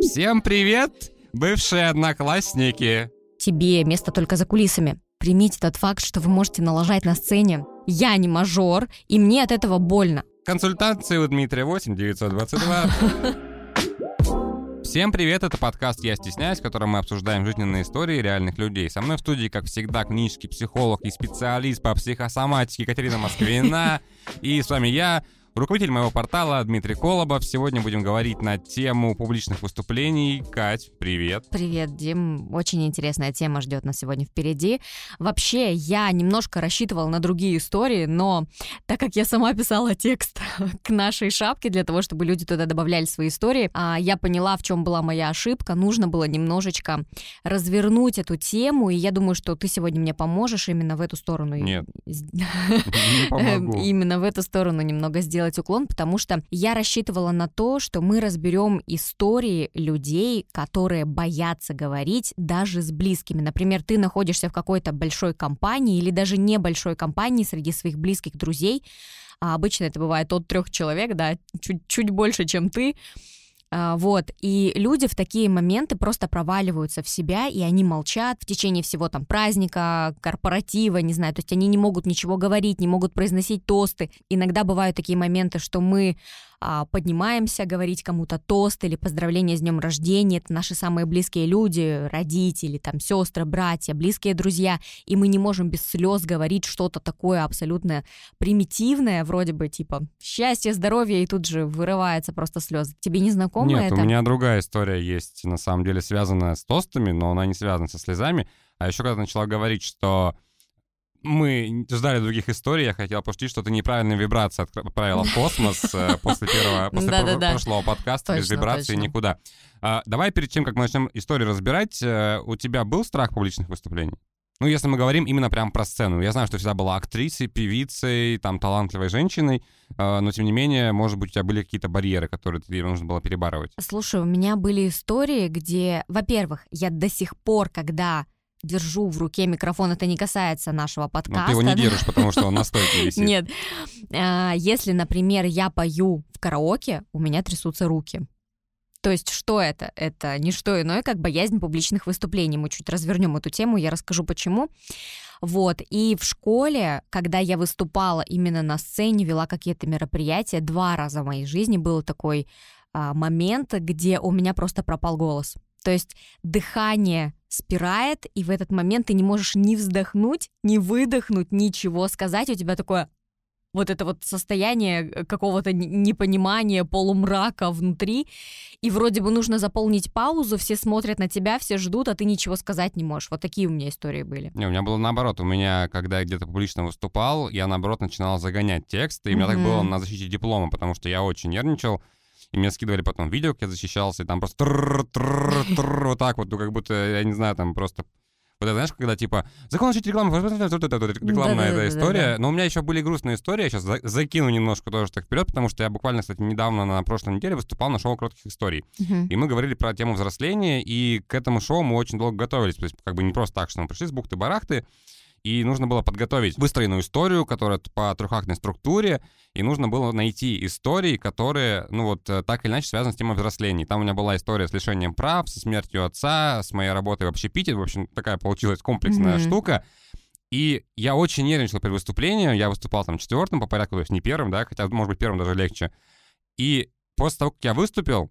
Всем привет, бывшие одноклассники. Тебе место только за кулисами. Примите тот факт, что вы можете налажать на сцене. Я не мажор, и мне от этого больно. Консультации у Дмитрия 8 922. Всем привет, это подкаст «Я стесняюсь», в котором мы обсуждаем жизненные истории реальных людей. Со мной в студии, как всегда, книжский психолог и специалист по психосоматике Екатерина Москвина. И с вами я, Руководитель моего портала Дмитрий Колобов. Сегодня будем говорить на тему публичных выступлений. Кать, привет. Привет, Дим. Очень интересная тема ждет нас сегодня впереди. Вообще, я немножко рассчитывала на другие истории, но так как я сама писала текст к нашей шапке для того, чтобы люди туда добавляли свои истории, а я поняла, в чем была моя ошибка. Нужно было немножечко развернуть эту тему, и я думаю, что ты сегодня мне поможешь именно в эту сторону. Нет, не помогу. Именно в эту сторону немного сделать сделать уклон, потому что я рассчитывала на то, что мы разберем истории людей, которые боятся говорить даже с близкими. Например, ты находишься в какой-то большой компании или даже небольшой компании среди своих близких друзей, а обычно это бывает от трех человек, да, чуть, чуть больше, чем ты, вот, и люди в такие моменты просто проваливаются в себя, и они молчат в течение всего там праздника, корпоратива, не знаю, то есть они не могут ничего говорить, не могут произносить тосты. Иногда бывают такие моменты, что мы а, поднимаемся говорить кому-то тост или поздравление с днем рождения. Это наши самые близкие люди, родители, там, сестры, братья, близкие друзья. И мы не можем без слез говорить что-то такое абсолютно примитивное, вроде бы типа счастье, здоровье, и тут же вырывается просто слезы. Тебе не знакомо Нет, это? у меня другая история есть, на самом деле, связанная с тостами, но она не связана со слезами. А еще когда начала говорить, что мы ждали других историй, я хотел пошутить, что ты неправильные вибрации отправила в космос э, после первого, после прошлого подкаста, без вибрации никуда. А, давай перед тем, как мы начнем историю разбирать, э, у тебя был страх публичных выступлений? Ну, если мы говорим именно прям про сцену. Я знаю, что всегда была актрисой, певицей, там, талантливой женщиной, э, но, тем не менее, может быть, у тебя были какие-то барьеры, которые тебе нужно было перебарывать. Слушай, у меня были истории, где, во-первых, я до сих пор, когда держу в руке микрофон, это не касается нашего подкаста. Ну, ты его не держишь, потому что он на стойке висит. Нет. А, если, например, я пою в караоке, у меня трясутся руки. То есть что это? Это не что иное, как боязнь публичных выступлений. Мы чуть развернем эту тему, я расскажу почему. Вот, и в школе, когда я выступала именно на сцене, вела какие-то мероприятия, два раза в моей жизни был такой а, момент, где у меня просто пропал голос. То есть дыхание спирает, и в этот момент ты не можешь ни вздохнуть, ни выдохнуть, ничего сказать. У тебя такое вот это вот состояние э, какого-то непонимания, полумрака внутри, и вроде бы нужно заполнить паузу, все смотрят на тебя, все ждут, а ты ничего сказать не можешь. Вот такие у меня истории были. Не, у меня было наоборот. У меня, когда я где-то публично выступал, я наоборот начинал загонять текст, и у меня mm-hmm. так было на защите диплома, потому что я очень нервничал, и мне скидывали потом видео, как я защищался, и там просто вот так вот, ну как будто, я не знаю, там просто вот это, знаешь, когда типа закон защиты рекламы, рекламная эта история. Но у меня еще были грустные истории. Я сейчас закину немножко тоже так вперед, потому что я буквально, кстати, недавно на прошлой неделе выступал на шоу коротких историй. И мы говорили про тему взросления, и к этому шоу мы очень долго готовились. То есть, как бы не просто так, что мы пришли с бухты-барахты, и нужно было подготовить выстроенную историю, которая по трехактной структуре, и нужно было найти истории, которые, ну вот, э, так или иначе связаны с темой взросления. Там у меня была история с лишением прав, со смертью отца, с моей работой в общепите, в общем, такая получилась комплексная mm-hmm. штука. И я очень нервничал перед выступлением, я выступал там четвертым по порядку, то есть не первым, да, хотя, может быть, первым даже легче. И после того, как я выступил,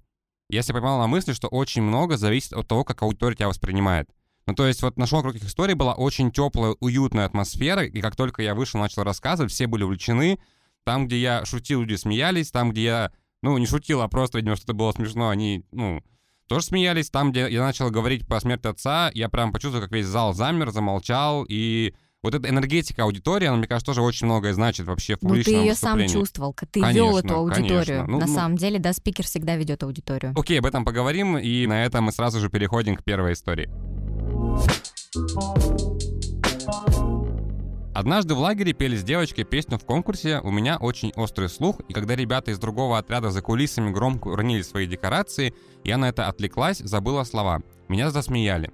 я себя поймал на мысли, что очень много зависит от того, как аудитория тебя воспринимает. Ну, то есть вот на шоу «Кругих историй» была очень теплая, уютная атмосфера, и как только я вышел, начал рассказывать, все были увлечены. Там, где я шутил, люди смеялись, там, где я, ну, не шутил, а просто, видимо, что-то было смешно, они, ну, тоже смеялись. Там, где я начал говорить про смерть отца, я прям почувствовал, как весь зал замер, замолчал, и вот эта энергетика аудитории, она, мне кажется, тоже очень многое значит вообще в публичном Ну, ты ее сам чувствовал, ты конечно, вел эту аудиторию. Ну, на ну, самом деле, да, спикер всегда ведет аудиторию. Окей, об этом поговорим, и на этом мы сразу же переходим к первой истории. Однажды в лагере пели с девочкой песню в конкурсе «У меня очень острый слух», и когда ребята из другого отряда за кулисами громко уронили свои декорации, я на это отвлеклась, забыла слова. Меня засмеяли.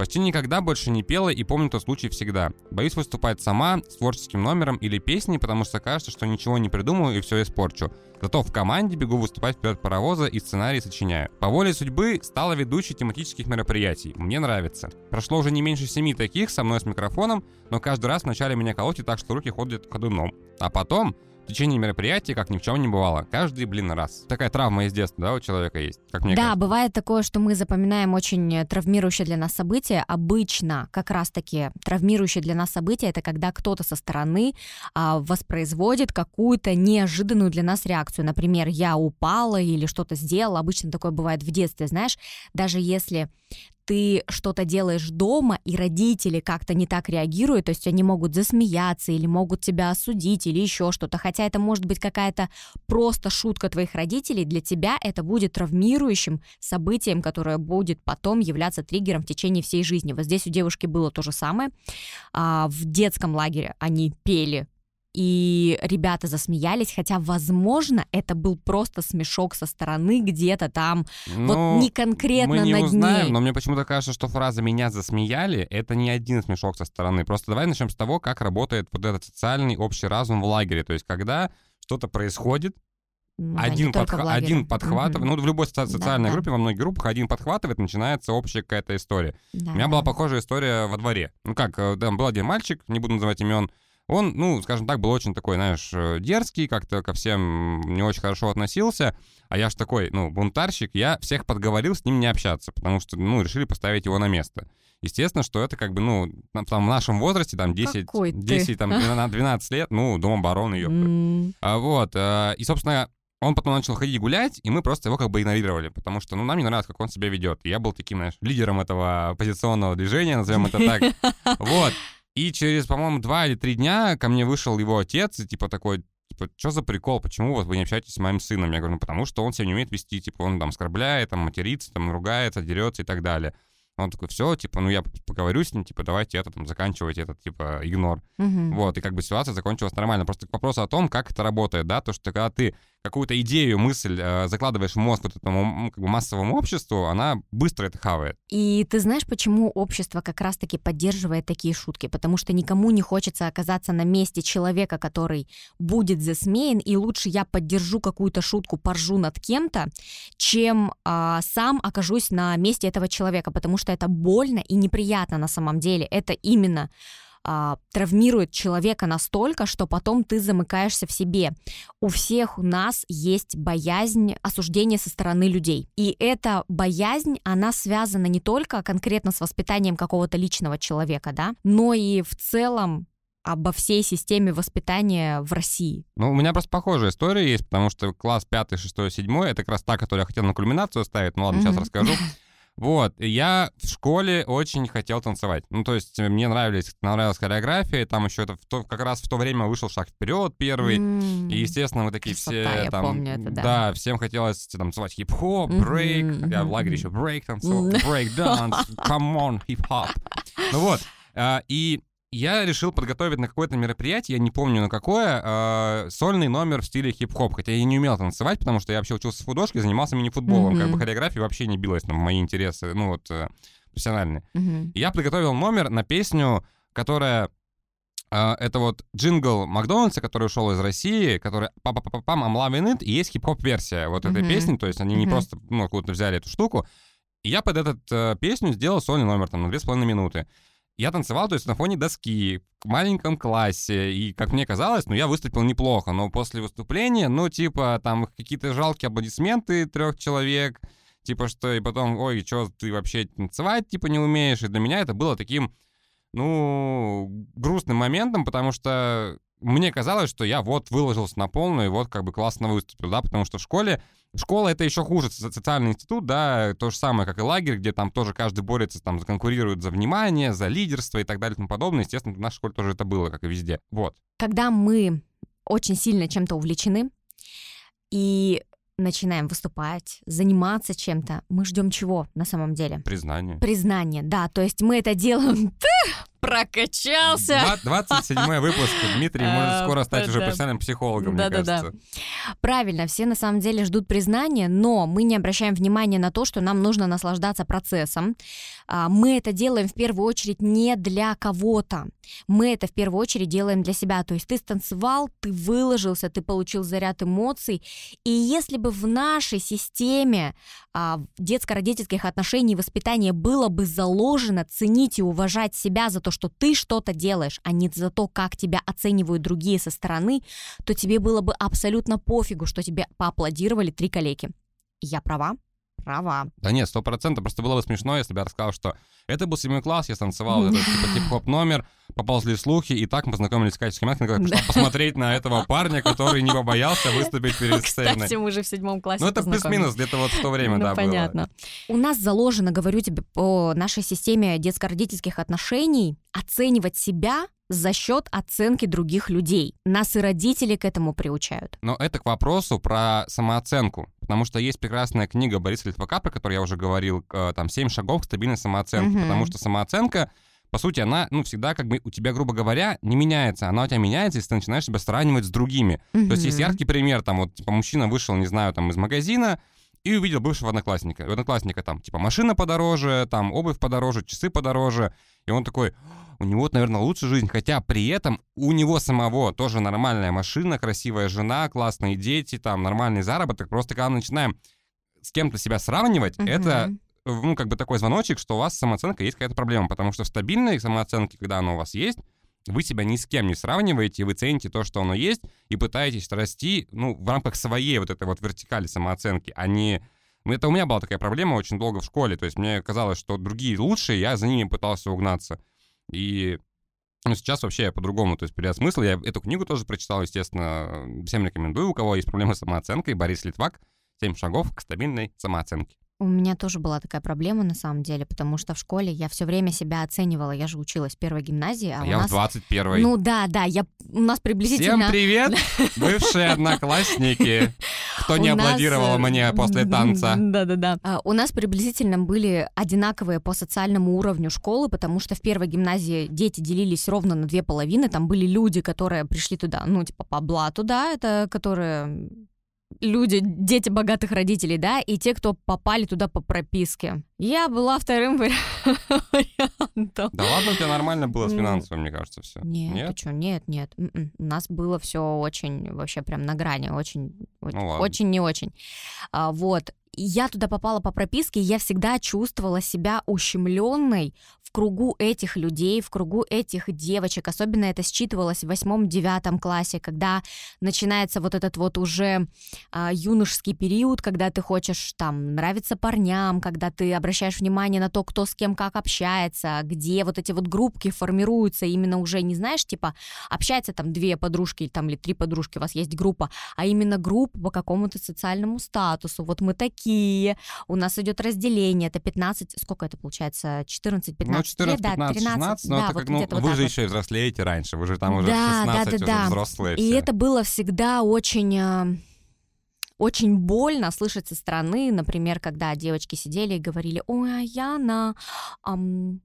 Почти никогда больше не пела и помню тот случай всегда. Боюсь выступать сама, с творческим номером или песней, потому что кажется, что ничего не придумаю и все испорчу. Зато в команде бегу выступать вперед паровоза и сценарий сочиняю. По воле судьбы стала ведущей тематических мероприятий. Мне нравится. Прошло уже не меньше семи таких со мной с микрофоном, но каждый раз вначале меня колотит так, что руки ходят ходуном. А потом в течение мероприятия, как ни в чем не бывало. Каждый, блин, раз. Такая травма из детства, да, у человека есть, как мне Да, кажется. бывает такое, что мы запоминаем очень травмирующее для нас событие. Обычно как раз-таки травмирующее для нас событие это когда кто-то со стороны а, воспроизводит какую-то неожиданную для нас реакцию. Например, я упала или что-то сделала. Обычно такое бывает в детстве, знаешь. Даже если ты что-то делаешь дома, и родители как-то не так реагируют, то есть они могут засмеяться или могут тебя осудить или еще что-то, хотя это может быть какая-то просто шутка твоих родителей, для тебя это будет травмирующим событием, которое будет потом являться триггером в течение всей жизни. Вот здесь у девушки было то же самое. А, в детском лагере они пели и ребята засмеялись, хотя, возможно, это был просто смешок со стороны где-то там, вот Ну, не конкретно мы не над узнаем, ней. но мне почему-то кажется, что фраза «меня засмеяли» — это не один смешок со стороны. Просто давай начнем с того, как работает вот этот социальный общий разум в лагере. То есть когда что-то происходит, Ну да, один, лагере. один подхватывает, Мгм. ну, в любой соци- социальной да. группе, во многих группах, один подхватывает, начинается общая какая-то история. Да, У меня была да. похожая история во дворе. Ну как, э, там был один мальчик, не буду называть имен, он, ну, скажем так, был очень такой, знаешь, э, дерзкий, как-то ко всем не очень хорошо относился, а я ж такой, ну, бунтарщик, я всех подговорил с ним не общаться, потому что, ну, решили поставить его на место. Естественно, что это как бы, ну, там, в нашем возрасте, там, 10, Какой ты. 10 там, 12 лет, ну, дом обороны, ёпта. М, А, вот, э, и, собственно, он потом начал ходить гулять, и мы просто его как бы игнорировали, потому что, ну, нам не нравится, как он себя ведет. И я был таким, знаешь, лидером этого оппозиционного движения, назовем это так. Вот. И через, по-моему, два или три дня ко мне вышел его отец, и типа такой, типа, что за прикол, почему вот вы не общаетесь с моим сыном? Я говорю, ну, потому что он себя не умеет вести, типа, он там оскорбляет, там, матерится, там, ругается, дерется и так далее. Он такой, все, типа, ну, я поговорю с ним, типа, давайте это, там, заканчивайте этот, типа, игнор. мгм. Вот, и как бы ситуация закончилась нормально. Просто к вопросу о том, как это работает, да, то, что когда ты какую-то идею, мысль э, закладываешь в мозг вот этому как бы массовому обществу, она быстро это хавает. И ты знаешь, почему общество как раз-таки поддерживает такие шутки? Потому что никому не хочется оказаться на месте человека, который будет засмеян, и лучше я поддержу какую-то шутку, поржу над кем-то, чем а, сам окажусь на месте этого человека, потому что это больно и неприятно на самом деле. Это именно а, травмирует человека настолько, что потом ты замыкаешься в себе. У всех у нас есть боязнь осуждения со стороны людей. И эта боязнь, она связана не только конкретно с воспитанием какого-то личного человека, да, но и в целом обо всей системе воспитания в России. Ну, у меня просто похожая история есть, потому что класс 5, 6, 7, это как раз та, которую я хотел на кульминацию ставить, ну ладно, сейчас Мгм. расскажу. Вот, я в школе очень хотел танцевать. Ну, то есть мне нравились, нравилась хореография, там еще это в то- как раз в то время вышел «Шаг вперед» первый, М. И, естественно, мы такие Красота, все я там... помню это, да. всем хотелось там танцевать хип-хоп, брейк. Я в лагере еще брейк танцевал, М. брейк данс, come on, хип-хоп. Ну вот, а, и я решил подготовить на какое-то мероприятие, я не помню на какое, а, сольный номер в стиле хип-хоп. Хотя я не умел танцевать, потому что я вообще учился в художке, занимался мини-футболом. Как бы хореография вообще не билась на мои интересы, ну вот, э, профессиональные. И я подготовил номер на песню, которая а, это вот джингл Макдональдса, который ушел из России, который папа папа пам I'm loving it, и есть хип-хоп версия вот этой Мгм. песни, то есть они не Мгм. просто ну откуда взяли эту штуку. И я под эту песню сделал сольный номер там на две с половиной минуты. Я танцевал, то есть на фоне доски, в маленьком классе, и, как мне казалось, ну, я выступил неплохо, но после выступления, ну, типа, там какие-то жалкие аплодисменты трех человек, типа, что, и потом, ой, что ты вообще танцевать, типа, не умеешь, и для меня это было таким, ну, грустным моментом, потому что мне казалось, что я вот выложился на полную, и вот как бы классно выступил, да, потому что в школе, школа это еще хуже, со- социальный институт, да, то же самое, как и лагерь, где там тоже каждый борется, там, конкурирует за внимание, за лидерство и так далее и тому подобное. Естественно, в нашей школе тоже это было, как и везде. Вот. Когда мы очень сильно чем-то увлечены и начинаем выступать, заниматься чем-то, мы ждем чего на самом деле? Признание. Признание, да, то есть мы это делаем Прокачался. 27 выпуск. Дмитрий может скоро стать уже профессиональным психологом, мне кажется. Правильно, все на самом деле ждут признания, но мы не обращаем внимания на то, что нам нужно наслаждаться процессом. А, Мы это делаем в первую очередь не для кого-то. Мы это в первую очередь делаем для себя. То есть ты станцевал, ты выложился, ты получил заряд эмоций. И если бы в нашей системе а, детско-родительских отношений и воспитания было бы заложено ценить и уважать себя за то, что ты что-то делаешь, а не за то, как тебя оценивают другие со стороны, то тебе было бы абсолютно пофигу, что тебе поаплодировали три коллеги. Я права? Права. Да нет, сто процентов. Просто было бы смешно, если бы я рассказал, что это был седьмой класс, я станцевал этот типа хип-хоп номер, поползли слухи, и так мы познакомились с Катей Химянкой, которая пришла посмотреть на этого парня, который не побоялся выступить перед сценой. Кстати, мы же в седьмом классе Ну это плюс-минус, где-то вот в то время, Ну, да, было. понятно. У нас заложено, говорю тебе, по нашей системе детско-родительских отношений оценивать себя за счет оценки других людей. Нас и родители к этому приучают. Но это к вопросу про самооценку. Потому что есть прекрасная книга Бориса Литвака, про которую я уже говорил, к- там «Семь шагов к стабильной самооценке». Мгм. Потому что самооценка, по сути, она, ну, всегда как бы у тебя, грубо говоря, не меняется. Она у тебя меняется, если ты начинаешь себя сравнивать с другими. То есть есть яркий пример, там вот, типа, мужчина вышел, не знаю, там, из магазина, и увидел бывшего одноклассника. У одноклассника там, типа, машина подороже, там, обувь подороже, часы подороже. И он такой, у него, наверное, лучше жизнь. Хотя при этом у него самого тоже нормальная машина, красивая жена, классные дети, там, нормальный заработок. Просто когда мы начинаем с кем-то себя сравнивать, Мгм. это ну, как бы такой звоночек, что у вас с самооценкой есть какая-то проблема, потому что в стабильной самооценке, когда она у вас есть, вы себя ни с кем не сравниваете, вы цените то, что оно есть, и пытаетесь расти, ну, в рамках своей вот этой вот вертикали самооценки, а не... Ну, это у меня была такая проблема очень долго в школе, то есть мне казалось, что другие лучшие, я за ними пытался угнаться. И ну, сейчас вообще я по-другому, то есть перед смысл. Я эту книгу тоже прочитал, естественно, всем рекомендую, у кого есть проблемы с самооценкой, Борис Литвак «Семь шагов к стабильной самооценке». У меня тоже была такая проблема на самом деле, потому что в школе я все время себя оценивала. Я же училась в первой гимназии, а, А у я нас... в 21-й. Ну да, да, я... у нас приблизительно... Всем привет, бывшие одноклассники. Кто не аплодировал э, мне после танца? Да-да-да. А, У нас приблизительно были одинаковые по социальному уровню школы, потому что в первой гимназии дети делились ровно на две половины. Там были люди, которые пришли туда, ну, типа, по блату, да, это которые люди, дети богатых родителей, да, и те, кто попали туда по прописке. Я была вторым вари- вариантом. Да ладно, у тебя нормально было с финансовым, мне кажется, все. Нет, ты что, нет, нет. м-м. У нас было все очень, вообще прям на грани, очень, очень, Ну ладно. очень не очень. А, вот. Я туда попала по прописке, я всегда чувствовала себя ущемленной в кругу этих людей, в кругу этих девочек. Особенно это считывалось в восьмом-девятом классе, когда начинается вот этот вот уже а, юношеский период, когда ты хочешь там нравиться парням, когда ты обращаешь внимание на то, кто с кем как общается, где вот эти вот группки формируются именно уже не знаешь, типа общаются там две подружки там или три подружки, у вас есть группа, а именно группа по какому-то социальному статусу. Вот мы такие, у нас идет разделение, это 15, сколько это получается, 14-15 Ну, 14, лет, да, 15, 13, 16, но да, это вот как, ну, вот вы так же вот. еще и взрослеете раньше, вы же там уже Да, в да, 16 да, уже да. взрослые И все. это было всегда очень... э, Очень больно слышать со стороны, например, когда девочки сидели и говорили, ой, а я на ам,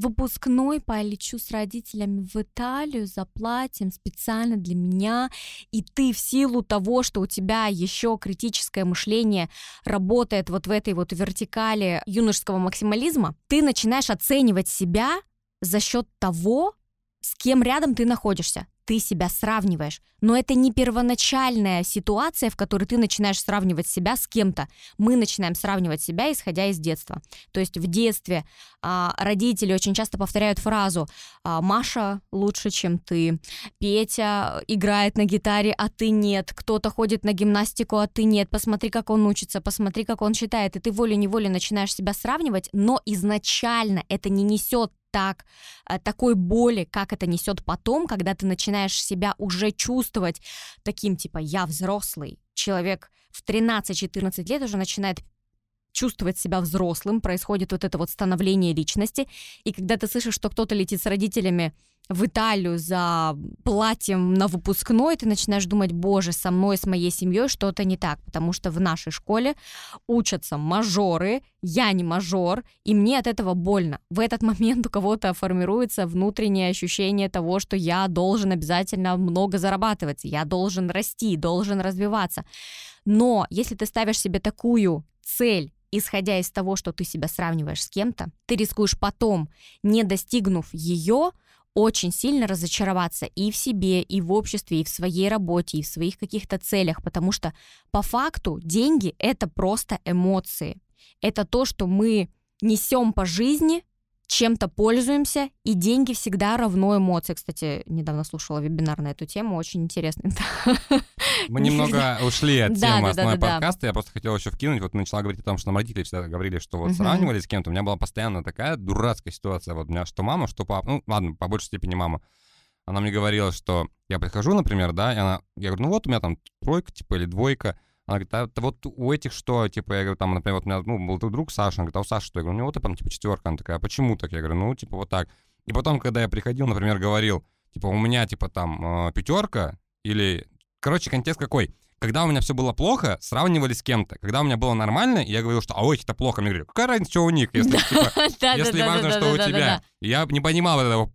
выпускной полечу с родителями в Италию, заплатим специально для меня, и ты в силу того, что у тебя еще критическое мышление работает вот в этой вот вертикали юношеского максимализма, ты начинаешь оценивать себя за счет того, с кем рядом ты находишься. Ты себя сравниваешь. Но это не первоначальная ситуация, в которой ты начинаешь сравнивать себя с кем-то. Мы начинаем сравнивать себя, исходя из детства. То есть в детстве а, родители очень часто повторяют фразу а, «Маша лучше, чем ты», «Петя играет на гитаре, а ты нет», «Кто-то ходит на гимнастику, а ты нет», «Посмотри, как он учится», «Посмотри, как он читает». И ты волей-неволей начинаешь себя сравнивать, но изначально это не несет так, э, такой боли, как это несет потом, когда ты начинаешь себя уже чувствовать таким, типа, я взрослый. Человек в 13-14 лет уже начинает чувствовать себя взрослым, происходит вот это вот становление личности, и когда ты слышишь, что кто-то летит с родителями в Италию за платьем на выпускной, ты начинаешь думать, боже, со мной, с моей семьей что-то не так, потому что в нашей школе учатся мажоры, я не мажор, и мне от этого больно. В этот момент у кого-то формируется внутреннее ощущение того, что я должен обязательно много зарабатывать, я должен расти, должен развиваться. Но если ты ставишь себе такую цель исходя из того, что ты себя сравниваешь с кем-то, ты рискуешь потом, не достигнув ее, очень сильно разочароваться и в себе, и в обществе, и в своей работе, и в своих каких-то целях, потому что по факту деньги — это просто эмоции. Это то, что мы несем по жизни, чем-то пользуемся, и деньги всегда равно эмоции. Кстати, недавно слушала вебинар на эту тему, очень интересный. Мы немного ушли от темы основной подкаста, я просто хотел еще вкинуть, вот начала говорить о том, что нам родители всегда говорили, что вот сравнивали с кем-то, у меня была постоянно такая дурацкая ситуация, вот у меня что мама, что папа, ну ладно, по большей степени мама, она мне говорила, что я прихожу, например, да, и она, я говорю, ну вот у меня там тройка, типа, или двойка, она говорит, а вот у этих что, типа, я говорю, там, например, вот у меня ну, был друг Саша, он говорит, а у Саши что? Я говорю, у него там, типа, четверка. Она такая, а почему так? Я говорю, ну, типа, вот так. И потом, когда я приходил, например, говорил, типа, у меня, типа, там, э, пятерка, или... Короче, контекст какой? Когда у меня все было плохо, сравнивали с кем-то. Когда у меня было нормально, я говорил, что, а ой, это плохо. Мне говорили, какая разница, что у них, если, типа, если важно, что у тебя. Я не понимал этого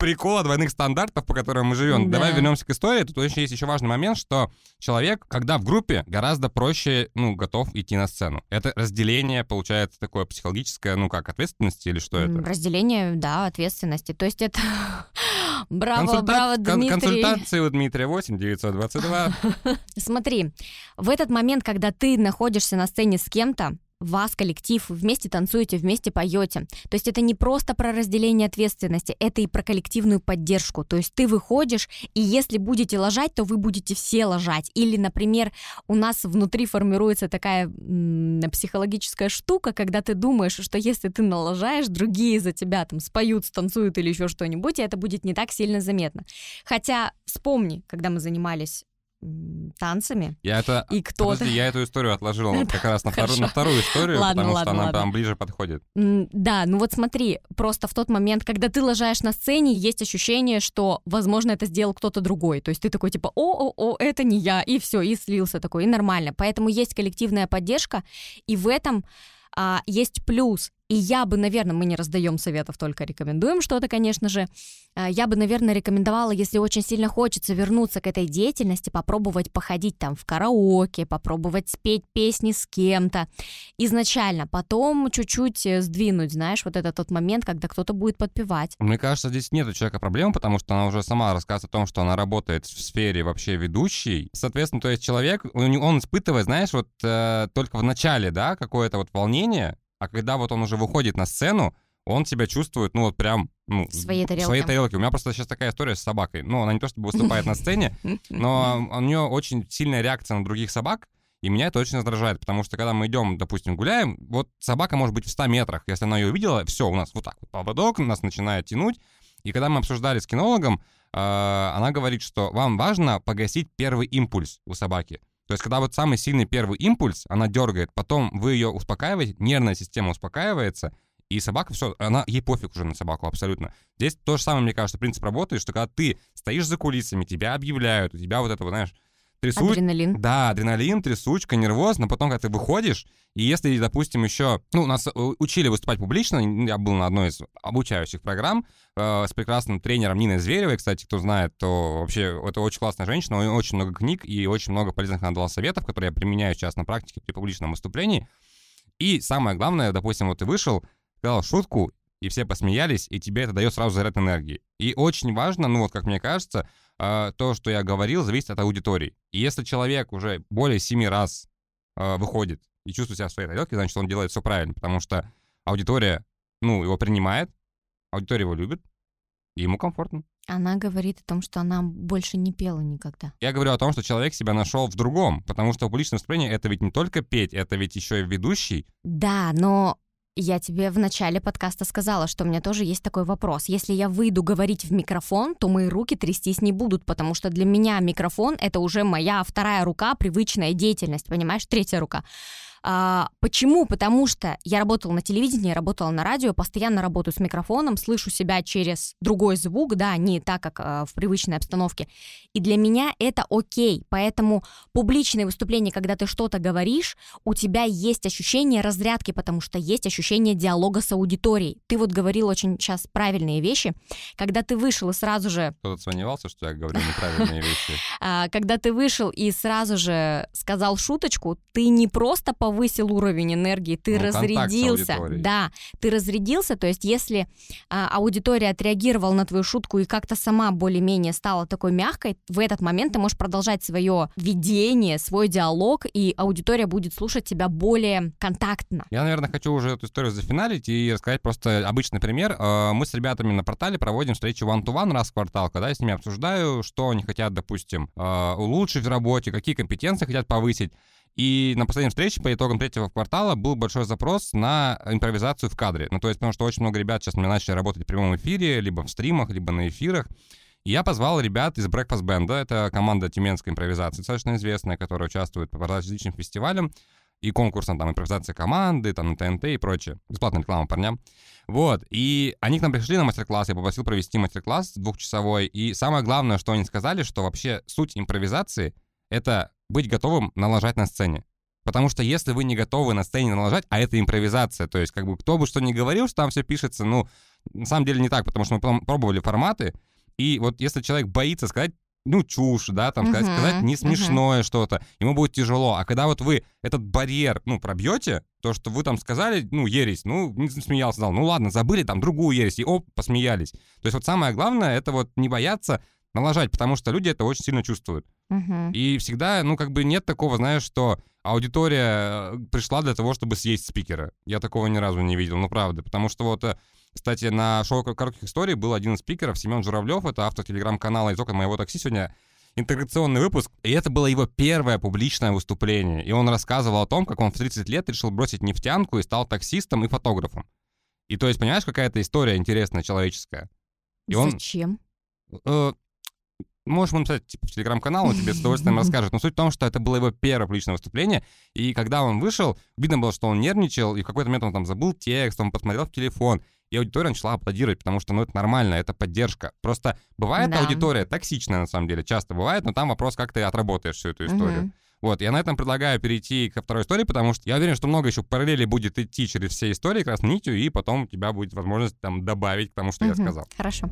прикола двойных стандартов, по которым мы живем. Да. Давай вернемся к истории. Тут очень есть еще важный момент, что человек, когда в группе, гораздо проще, ну, готов идти на сцену. Это разделение, получается, такое психологическое, ну, как, ответственности или что это? Разделение, да, ответственности. То есть это... Браво, Консульта... браво, Дмитрий. Консультации у Дмитрия 8 922. Смотри, в этот момент, когда ты находишься на сцене с кем-то, вас коллектив, вместе танцуете, вместе поете. То есть это не просто про разделение ответственности, это и про коллективную поддержку. То есть ты выходишь, и если будете ложать, то вы будете все ложать. Или, например, у нас внутри формируется такая м- психологическая штука, когда ты думаешь, что если ты налажаешь, другие за тебя там споют, станцуют или еще что-нибудь, и это будет не так сильно заметно. Хотя вспомни, когда мы занимались танцами. Я это, и кто-то... Подожди, я эту историю отложил как раз на, вторую, на вторую историю, ладно, потому ладно, что она прям ближе подходит. Да, ну вот смотри, просто в тот момент, когда ты ложаешь на сцене, есть ощущение, что, возможно, это сделал кто-то другой. То есть ты такой типа, о-о-о, это не я, и все, и слился такой, и нормально. Поэтому есть коллективная поддержка, и в этом а, есть плюс. И я бы, наверное, мы не раздаем советов, только рекомендуем что-то, конечно же. А, я бы, наверное, рекомендовала, если очень сильно хочется вернуться к этой деятельности, попробовать походить там в караоке, попробовать спеть песни с кем-то изначально, потом чуть-чуть э, сдвинуть, знаешь, вот это тот момент, когда кто-то будет подпевать. Мне кажется, здесь нет у человека проблем, потому что она уже сама рассказывает о том, что она работает в сфере вообще ведущей. Соответственно, то есть человек, он испытывает, знаешь, вот э, только в начале, да, какое-то вот волнение, а когда вот он уже выходит на сцену, он себя чувствует, ну, вот прям... Ну, в своей тарелке. В своей тарелке. У меня просто сейчас такая история с собакой. Ну, она не то чтобы выступает на сцене, но у нее очень сильная реакция на других собак, и меня это очень раздражает, потому что когда мы идем, допустим, гуляем, вот собака может быть в 100 метрах. Если она ее увидела, все, у нас вот так вот поводок, нас начинает тянуть. И когда мы обсуждали с кинологом, э, она говорит, что вам важно погасить первый импульс у собаки. То есть, когда вот самый сильный первый импульс, она дергает, потом вы ее успокаиваете, нервная система успокаивается, и собака, все, она, ей пофиг уже на собаку абсолютно. Здесь то же самое, мне кажется, принцип работает, что когда ты стоишь за кулисами, тебя объявляют, у тебя вот это, вот, знаешь, трясуч... Адреналин. Да, адреналин, трясучка, нервоз, но потом, когда ты выходишь, и если, допустим, еще... Ну, нас э, учили выступать публично, я был на одной из обучающих программ э, с прекрасным тренером Ниной Зверевой, кстати, кто знает, то вообще это очень классная женщина, у нее очень много книг и очень много полезных она дала советов, которые я применяю сейчас на практике при публичном выступлении. И самое главное, допустим, вот ты вышел, сказал шутку, и все посмеялись, и тебе это дает сразу заряд энергии. И очень важно, ну вот как мне кажется, э, то, что я говорил, зависит от аудитории. И если человек уже более семи раз э, выходит и чувствует себя в своей тарелке, значит, он делает все правильно, потому что аудитория, ну, его принимает, аудитория его любит, и ему комфортно. Она говорит о том, что она больше не пела никогда. Я говорю о том, что человек себя нашел в другом, потому что публичное выступление — это ведь не только петь, это ведь еще и ведущий. Да, но я тебе в начале подкаста сказала, что у меня тоже есть такой вопрос. Если я выйду говорить в микрофон, то мои руки трястись не будут, потому что для меня микрофон — это уже моя вторая рука, привычная деятельность, понимаешь, третья рука. А, почему? Потому что я работала на телевидении, работала на радио, постоянно работаю с микрофоном, слышу себя через другой звук, да, не так, как э, в привычной обстановке. И для меня это окей. Поэтому публичные выступления, когда ты что-то говоришь, у тебя есть ощущение разрядки, потому что есть ощущение диалога с аудиторией. Ты вот говорил очень сейчас правильные вещи. Когда ты вышел и сразу же... Кто-то сомневался, что я говорю неправильные вещи. А, когда ты вышел и сразу же сказал шуточку, ты не просто повысил уровень энергии, ты Ну, разрядился. Да, ты разрядился, то есть если а, аудитория отреагировала на твою шутку и как-то сама более-менее стала такой мягкой, в этот момент ты можешь продолжать свое видение, свой диалог, и аудитория будет слушать тебя более контактно. Я, наверное, хочу уже эту историю зафиналить и рассказать просто обычный пример. Э, Мы с ребятами на портале проводим встречи one-to-one раз в квартал, когда я с ними обсуждаю, что они хотят, допустим, э, улучшить в работе, какие компетенции хотят повысить. И на последней встрече по итогам третьего квартала был большой запрос на импровизацию в кадре. Ну, то есть, потому что очень много ребят сейчас начали работать в прямом эфире, либо в стримах, либо на эфирах. И я позвал ребят из Breakfast Band, это команда тюменской импровизации, достаточно известная, которая участвует по различным фестивалям и конкурсам, там, импровизация команды, там, на ТНТ и прочее. Бесплатная реклама парням. Вот, и они к нам пришли на мастер-класс, я попросил провести мастер-класс двухчасовой, и самое главное, что они сказали, что вообще суть импровизации — это быть готовым налажать на сцене. Потому что если вы не готовы на сцене налажать, а это импровизация, то есть как бы кто бы что ни говорил, что там все пишется, ну, на самом деле не так, потому что мы пробовали форматы, и вот если человек боится сказать, ну, чушь, да, там, сказать, Мгм, сказать не смешное что-то, ему будет тяжело. А когда вот вы этот барьер, ну, пробьете, то, что вы там сказали, ну, ересь, ну, не смеялся, сказал, ну, ладно, забыли там другую ересь, и оп, посмеялись. То есть вот самое главное, это вот не бояться налажать, потому что люди это очень сильно чувствуют. Мгм. И всегда, ну, как бы нет такого, знаешь, что аудитория э, пришла для того, чтобы съесть спикера. Я такого ни разу не видел, ну, правда. Потому что вот, э, кстати, на шоу коротких историй был один из спикеров, Семен Журавлев, это автор телеграм-канала «Из окон моего такси» сегодня интеграционный выпуск, и это было его первое публичное выступление. И он рассказывал о том, как он в 30 лет решил бросить нефтянку и стал таксистом и фотографом. И то есть, понимаешь, какая-то история интересная, человеческая. И он- Зачем? Э, Можешь ему написать типа, в телеграм-канал, он тебе с удовольствием расскажет. Но суть в том, что это было его первое публичное выступление, и когда он вышел, видно было, что он нервничал, и в какой-то момент он там забыл текст, он посмотрел в телефон, и аудитория начала аплодировать, потому что, ну, это нормально, это поддержка. Просто бывает Да. аудитория токсичная, на самом деле, часто бывает, но там вопрос, как ты отработаешь всю эту историю. Мгм. Вот, я на этом предлагаю перейти ко второй истории, потому что я уверен, что много еще параллелей будет идти через все истории красной нитью, и потом у тебя будет возможность там добавить к тому, что я Мгм. сказал. Хорошо.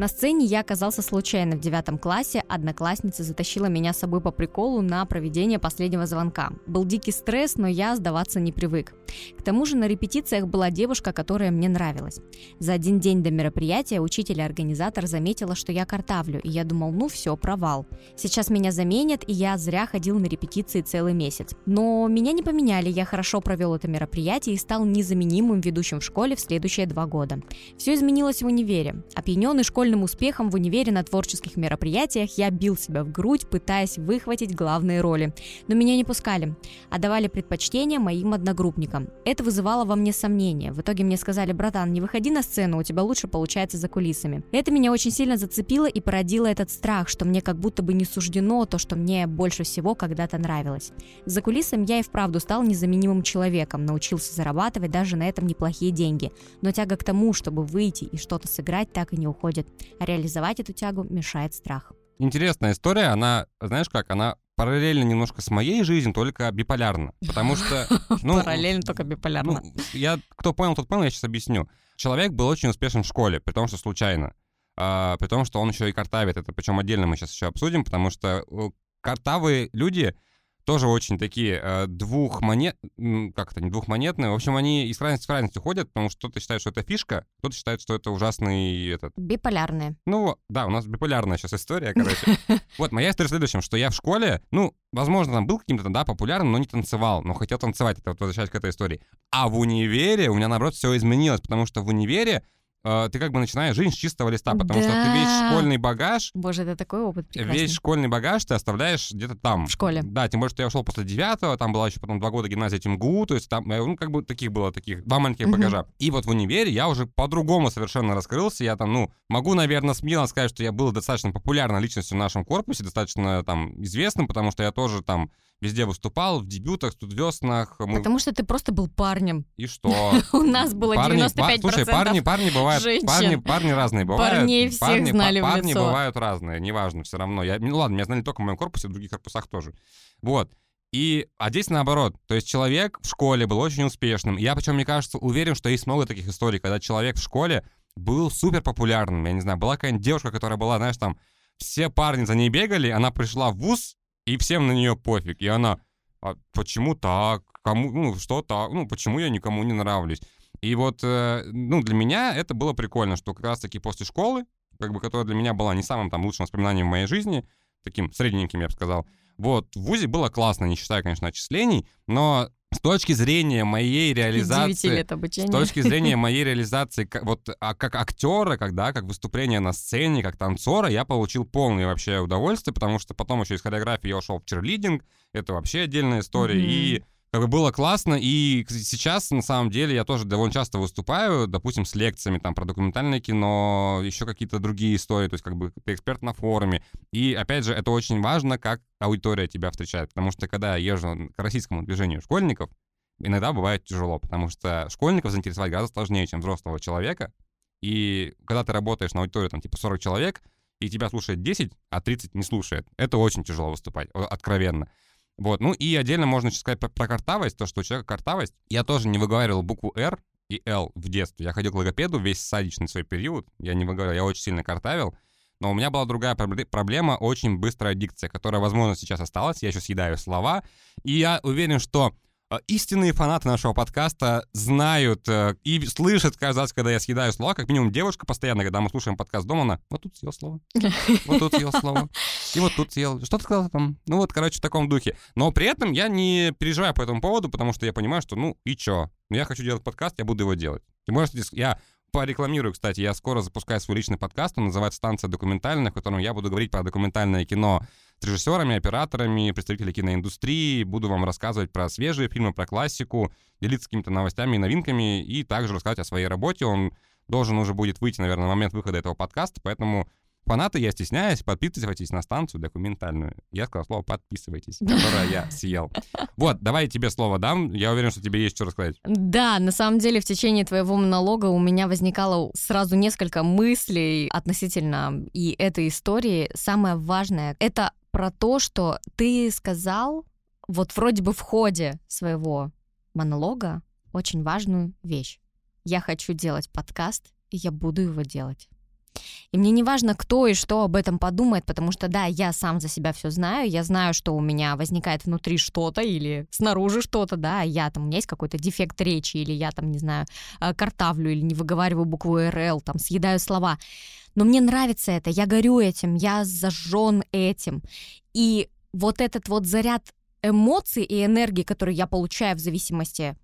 На сцене я оказался случайно в девятом классе. Одноклассница затащила меня с собой по приколу на проведение последнего звонка. Был дикий стресс, но я сдаваться не привык. К тому же на репетициях была девушка, которая мне нравилась. За один день до мероприятия учитель и организатор заметила, что я картавлю, и я думал, ну все, провал. Сейчас меня заменят, и я зря ходил на репетиции целый месяц. Но меня не поменяли, я хорошо провел это мероприятие и стал незаменимым ведущим в школе в следующие два года. Все изменилось в универе. Опьяненный школьным успехом в универе на творческих мероприятиях, я бил себя в грудь, пытаясь выхватить главные роли. Но меня не пускали, а давали предпочтение моим одногруппникам. Это вызывало во мне сомнения. В итоге мне сказали, братан, не выходи на сцену, у тебя лучше получается за кулисами. Это меня очень сильно зацепило и породило этот страх, что мне как будто бы не суждено то, что мне больше всего когда-то нравилось. За кулисами я и вправду стал незаменимым человеком, научился зарабатывать даже на этом неплохие деньги. Но тяга к тому, чтобы выйти и что-то сыграть, так и не уходит. А реализовать эту тягу мешает страх. Интересная история, она, знаешь как, она параллельно немножко с моей жизнью, только биполярна. Потому что... Ну, Параллельно только биполярно. Ну, я, кто понял, тот понял, я сейчас объясню. Человек был очень успешен в школе, при том, что случайно. А, при том, что он еще и картавит. Это причем отдельно мы сейчас еще обсудим, потому что э, картавые люди тоже очень такие э, двухмонет... Как это, не двухмонетные. В общем, они из крайности в крайность уходят, потому что кто-то считает, что это фишка, кто-то считает, что это ужасный этот, Биполярные. ну, да, у нас биполярная сейчас история, короче. Вот, моя история в следующем, что я в школе, ну, возможно, там был каким-то, да, популярным, но не танцевал, но хотел танцевать, это вот возвращаясь к этой истории. А в универе у меня, наоборот, все изменилось, потому что в универе ты как бы начинаешь жизнь с чистого листа, потому что ты Да. весь школьный багаж, Боже, это такой опыт прекрасный. весь школьный багаж ты оставляешь где-то там. В школе. Да, тем более, что я ушел после девятого, там была еще потом два года гимназия ТИМГУ, то есть там, э, ну, как бы таких было, таких, два маленьких Мгм. багажа. И вот в универе я уже по-другому совершенно раскрылся, я там, ну, могу, наверное, смело сказать, что я был достаточно популярной личностью в нашем корпусе, достаточно там известным, потому что я тоже там везде выступал, в дебютах, студвеснах, мы... Потому что ты просто был парнем. и что? У нас было Парни- 95% па- Слушай, парни, парни бывают, парни, парни разные бывают. Парней всех парни, знали парни бывают разные, неважно, все равно. Я, ну ладно, меня знали только в моем корпусе, в других корпусах тоже. Вот. И, а здесь наоборот. То есть человек в школе был очень успешным. Я, причем, мне кажется, уверен, что есть много таких историй, когда человек в школе был супер популярным. Я не знаю, была какая-нибудь девушка, которая была, знаешь, там, все парни за ней бегали, она пришла в ВУЗ, и всем на нее пофиг. И она, а почему так? Кому, ну, что так? Ну, почему я никому не нравлюсь? И вот, э, ну, для меня это было прикольно, что как раз-таки после школы, как бы, которая для меня была не самым там лучшим воспоминанием в моей жизни, таким средненьким, я бы сказал, вот, в ВУЗе было классно, не считая, конечно, отчислений, но с точки зрения моей 9 реализации... лет С точки зрения моей реализации, как, вот, а, как актера, когда, как выступление на сцене, как танцора, я получил полное вообще удовольствие, потому что потом еще из хореографии я ушел в черлидинг, это вообще отдельная история, Мгм. и как бы было классно, и сейчас, на самом деле, я тоже довольно часто выступаю, допустим, с лекциями там про документальное кино, еще какие-то другие истории, то есть как бы ты эксперт на форуме. И, опять же, это очень важно, как аудитория тебя встречает, потому что когда я езжу к российскому движению школьников, иногда бывает тяжело, потому что школьников заинтересовать гораздо сложнее, чем взрослого человека. И когда ты работаешь на аудиторию, там, типа 40 человек, и тебя слушает 10, а 30 не слушает, это очень тяжело выступать, откровенно. Вот, ну и отдельно можно еще сказать про, про картавость, то, что у человека картавость. Я тоже не выговаривал букву «Р» и «Л» в детстве. Я ходил к логопеду весь садичный свой период, я не выговаривал, я очень сильно картавил. Но у меня была другая пробле- проблема, очень быстрая дикция, которая, возможно, сейчас осталась. Я еще съедаю слова. И я уверен, что истинные фанаты нашего подкаста знают э, и слышат каждый раз, когда я съедаю слова. Как минимум девушка постоянно, когда мы слушаем подкаст дома, она вот тут съел слово, вот тут съел слово, и вот тут съел. Что ты сказал там? Ну вот, короче, в таком духе. Но при этом я не переживаю по этому поводу, потому что я понимаю, что ну и чё? Ну я хочу делать подкаст, я буду его делать. Ты можешь, я порекламирую, кстати, я скоро запускаю свой личный подкаст, он называется «Станция документальная», в котором я буду говорить про документальное кино режиссерами, операторами, представителями киноиндустрии, буду вам рассказывать про свежие фильмы, про классику, делиться какими-то новостями и новинками, и также рассказать о своей работе. Он должен уже будет выйти, наверное, на момент выхода этого подкаста, поэтому фанаты, я стесняюсь, подписывайтесь на станцию документальную. Я сказал слово «подписывайтесь», которое я съел. Вот, давай я тебе слово дам, я уверен, что тебе есть что рассказать. Да, на самом деле в течение твоего монолога у меня возникало сразу несколько мыслей относительно и этой истории. Самое важное — это про то, что ты сказал вот вроде бы в ходе своего монолога очень важную вещь. Я хочу делать подкаст, и я буду его делать. И мне не важно, кто и что об этом подумает, потому что, да, я сам за себя все знаю, я знаю, что у меня возникает внутри что-то или снаружи что-то, да, я там, у меня есть какой-то дефект речи, или я там, не знаю, э, картавлю или не выговариваю букву РЛ, там, съедаю слова. Но мне нравится это, я горю этим, я зажжен этим. И вот этот вот заряд эмоций и энергии, который я получаю в зависимости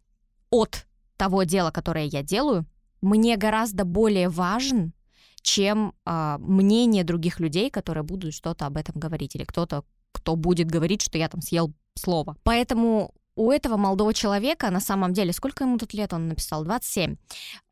от того дела, которое я делаю, мне гораздо более важен, чем а, мнение других людей, которые будут что-то об этом говорить, или кто-то, кто будет говорить, что я там съел слово. Поэтому у этого молодого человека на самом деле, сколько ему тут лет он написал? 27.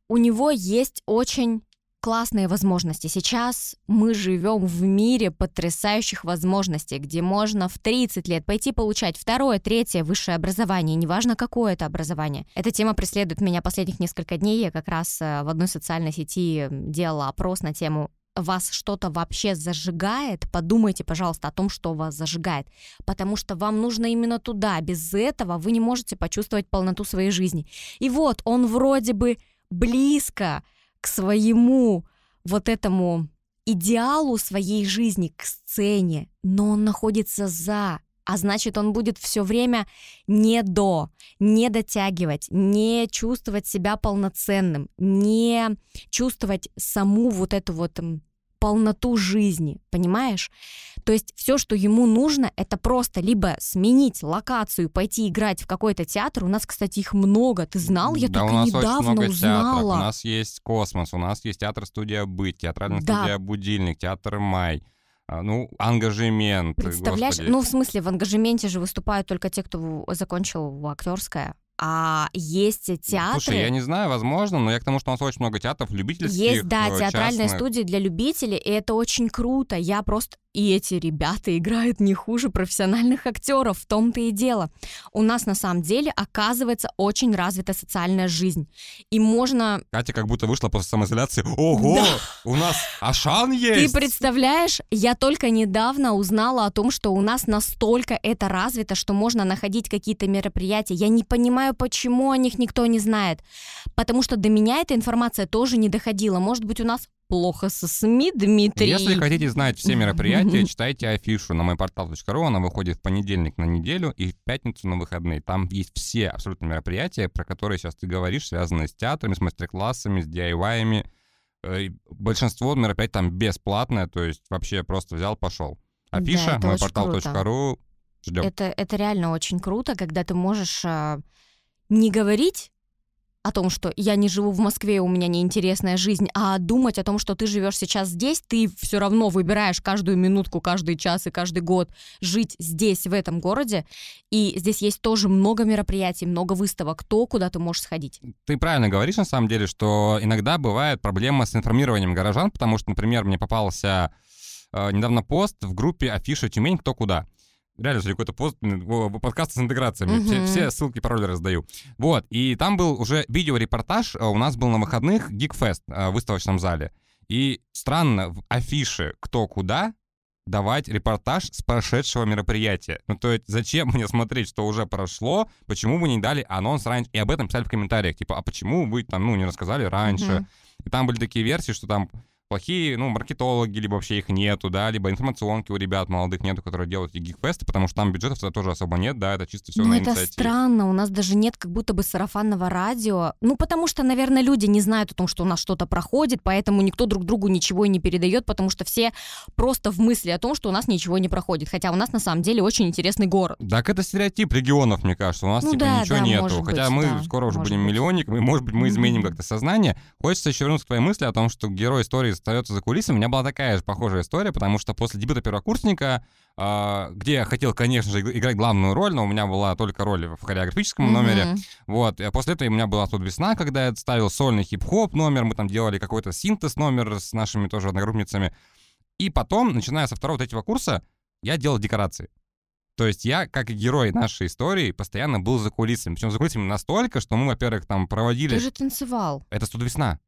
У него есть очень классные возможности. Сейчас мы живем в мире потрясающих возможностей, где можно в 30 лет пойти получать второе, третье высшее образование, неважно какое это образование. Эта тема преследует меня последних несколько дней. Я как раз э, в одной социальной сети делала опрос на тему вас что-то вообще зажигает, подумайте, пожалуйста, о том, что вас зажигает, потому что вам нужно именно туда. Без этого вы не можете почувствовать полноту своей жизни. И вот он вроде бы близко к своему вот этому идеалу своей жизни, к сцене, но он находится за, а значит, он будет все время не до, не дотягивать, не чувствовать себя полноценным, не чувствовать саму вот эту вот полноту жизни, понимаешь? То есть все, что ему нужно, это просто либо сменить локацию, пойти играть в какой-то театр. У нас, кстати, их много. Ты знал? Я да, только у нас недавно очень много узнала. театров. У нас есть Космос, у нас есть театр-студия Быть, театральная Да. студия Будильник, театр Май. А, Ну, ангажемент. Представляешь? господи. Ну, в смысле, в ангажементе же выступают только те, кто закончил актерское. А есть театры. Слушай, я не знаю, возможно, но я к тому, что у нас очень много театров любительских, Есть, да, э, театральная частных. студия для любителей, и это очень круто. Я просто... И эти ребята играют не хуже профессиональных актеров, в том-то и дело. У нас на самом деле оказывается очень развита социальная жизнь. И можно... Катя как будто вышла после самоизоляции. Ого, у нас Ашан есть! Ты представляешь, я только недавно узнала о том, что у нас настолько это развито, что можно находить какие-то мероприятия. Я не понимаю, почему о них никто не знает. Потому что до меня эта информация тоже не доходила. Может быть, у нас плохо со СМИ, Дмитрий? Если хотите знать все мероприятия, читайте афишу на myportal.ru. Она выходит в понедельник на неделю и в пятницу на выходные. Там есть все абсолютно мероприятия, про которые сейчас ты говоришь, связанные с театрами, с мастер-классами, с DIY-ами. Э, Большинство мероприятий там бесплатное, то есть вообще просто взял, пошел. Да, Афиша очень myportal.ru. Ждем. Это, это реально очень круто, когда ты можешь а, не говорить о том, что я не живу в Москве, у меня неинтересная жизнь, а думать о том, что ты живешь сейчас здесь, ты все равно выбираешь каждую минутку, каждый час и каждый год жить здесь, в этом городе. И здесь есть тоже много мероприятий, много выставок, то, куда ты можешь сходить. Ты правильно говоришь, на самом деле, что иногда бывает проблема с информированием горожан, потому что, например, мне попался э, недавно пост в группе Афиша Тюмень «Кто куда». Реально, смотри, какой-то пост, подкаст с интеграциями. Все, Мгм. все ссылки, пароли раздаю. Вот, и там был уже видеорепортаж, э, у нас был на выходных Geekfest э, в выставочном зале. И странно, в афише «Кто куда» давать репортаж с прошедшего мероприятия. Ну, то есть, зачем мне смотреть, что уже прошло, почему вы не дали анонс раньше? И об этом писали в комментариях, типа, а почему вы там, ну, не рассказали раньше? Мгм. И там были такие версии, что там плохие, ну, маркетологи, либо вообще их нету, да, либо информационки у ребят молодых нету, которые делают эти гигфесты, потому что там бюджетов тогда тоже особо нет, да, это чисто все Ну, на это инициативе. странно, у нас даже нет как будто бы сарафанного радио. Ну, потому что, наверное, люди не знают о том, что у нас что-то проходит, поэтому никто друг другу ничего и не передает, потому что все просто в мысли о том, что у нас ничего не проходит. Хотя у нас на самом деле очень интересный город. Так это стереотип регионов, мне кажется. У нас Ну типа да, ничего да, нету. Хотя быть, мы да, скоро уже будем быть. миллионниками, может быть, мы изменим как-то сознание. Хочется еще вернуться к твоей мысли о том, что герой истории остается за кулисами. У меня была такая же похожая история, потому что после дебюта первокурсника, а, где я хотел, конечно же, иг- играть главную роль, но у меня была только роль в хореографическом номере. Мгм. Вот, и после этого у меня была тут весна, когда я ставил сольный хип-хоп номер, мы там делали какой-то синтез номер с нашими тоже одногруппницами. И потом, начиная со второго, третьего курса, я делал декорации. То есть я, как и герой нашей истории, постоянно был за кулисами. Причем за кулисами настолько, что мы, во-первых, там проводили... Ты же танцевал. Это студ весна.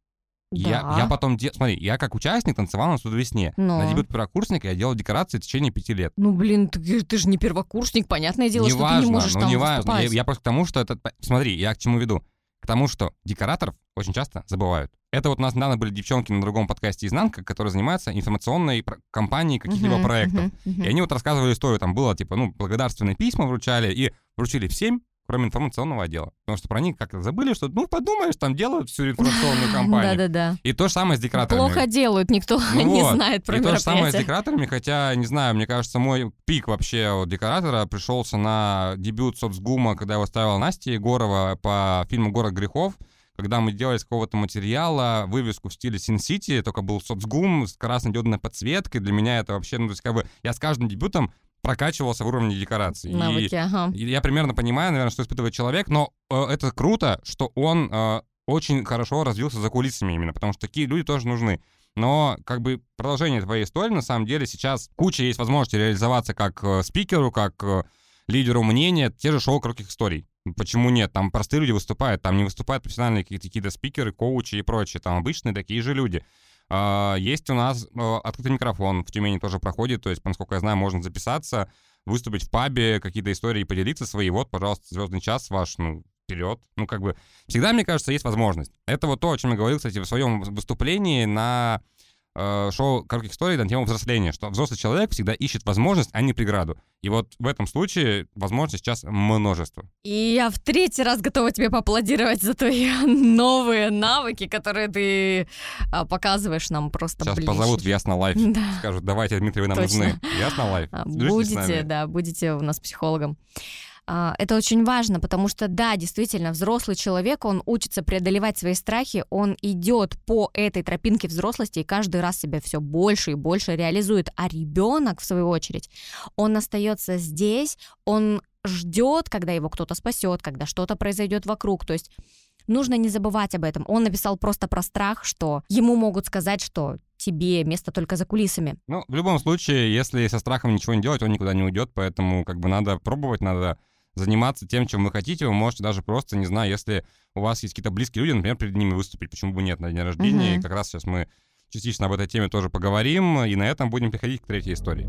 Я, Да. я потом... де- Смотри, я как участник танцевал на студ весне. Но. На дебют первокурсника я делал декорации в течение пяти лет. Ну, блин, ты, ты же не первокурсник, понятное дело, что ты не можешь ну там не важно. Я, я просто к тому, что это... Смотри, я к чему веду? К тому, что декораторов очень часто забывают. Это вот у нас недавно были девчонки на другом подкасте «Изнанка», которые занимаются информационной кампанией каких-либо Мгм, проектов. мгм, мгм. И они вот рассказывали историю, там было, типа, ну, благодарственные письма вручали, и вручили всем, кроме информационного отдела. Потому что про них как-то забыли, что, ну, подумаешь, там делают всю информационную кампанию. Да-да-да. И то же самое с декораторами. Плохо делают, никто Ну не вот. знает про И то же самое с декораторами, хотя, не знаю, мне кажется, мой пик вообще от декоратора пришелся на дебют соцгума, когда его ставила Настя Егорова по фильму «Город грехов», когда мы делали из какого-то материала вывеску в стиле Син-Сити, только был соцгум с красно-диодной подсветкой. Для меня это вообще, ну, то есть, как бы, я с каждым дебютом прокачивался в уровне декораций. И- Навыки, ага. и я примерно понимаю, наверное, что испытывает человек, но э, это круто, что он э, очень хорошо развился за кулисами именно, потому что такие люди тоже нужны. Но как бы продолжение твоей истории, на самом деле, сейчас куча есть возможности реализоваться как э, спикеру, как э, лидеру мнения, те же шоу коротких историй. Почему нет? Там простые люди выступают, там не выступают профессиональные какие-то, какие-то спикеры, коучи и прочее. Там обычные такие же люди. А, Есть у нас э, открытый микрофон, в Тюмени тоже проходит, то есть, насколько я знаю, можно записаться, выступить в пабе, какие-то истории поделиться свои. Вот, пожалуйста, звездный час ваш, ну, вперед. Ну, как бы, всегда, мне кажется, есть возможность. Это вот то, о чем я говорил, кстати, в своем выступлении на шоу коротких историй на тему взросления, что взрослый человек всегда ищет возможность, а не преграду. И вот в этом случае возможностей сейчас множество. И я в третий раз готова тебе поаплодировать за твои новые навыки, которые ты а, показываешь нам просто Сейчас ближе. позовут в Ясно Live. Да. Скажут, давайте, Дмитрий, вы нам Точно. нужны. Ясно Live. А, Будете, да, будете у нас психологом. А, Это очень важно, потому что, да, действительно, взрослый человек, он учится преодолевать свои страхи, он идет по этой тропинке взрослости и каждый раз себя все больше и больше реализует. А ребенок, в свою очередь, он остается здесь, он ждет, когда его кто-то спасет, когда что-то произойдет вокруг. То есть нужно не забывать об этом. Он написал просто про страх, что ему могут сказать, что тебе место только за кулисами. Ну, в любом случае, если со страхом ничего не делать, он никуда не уйдет, поэтому как бы надо пробовать, надо заниматься тем, чем вы хотите. Вы можете даже просто, не знаю, если у вас есть какие-то близкие люди, например, перед ними выступить, почему бы нет на день рождения. Мгм. И как раз сейчас мы частично об этой теме тоже поговорим, и на этом будем переходить к третьей истории.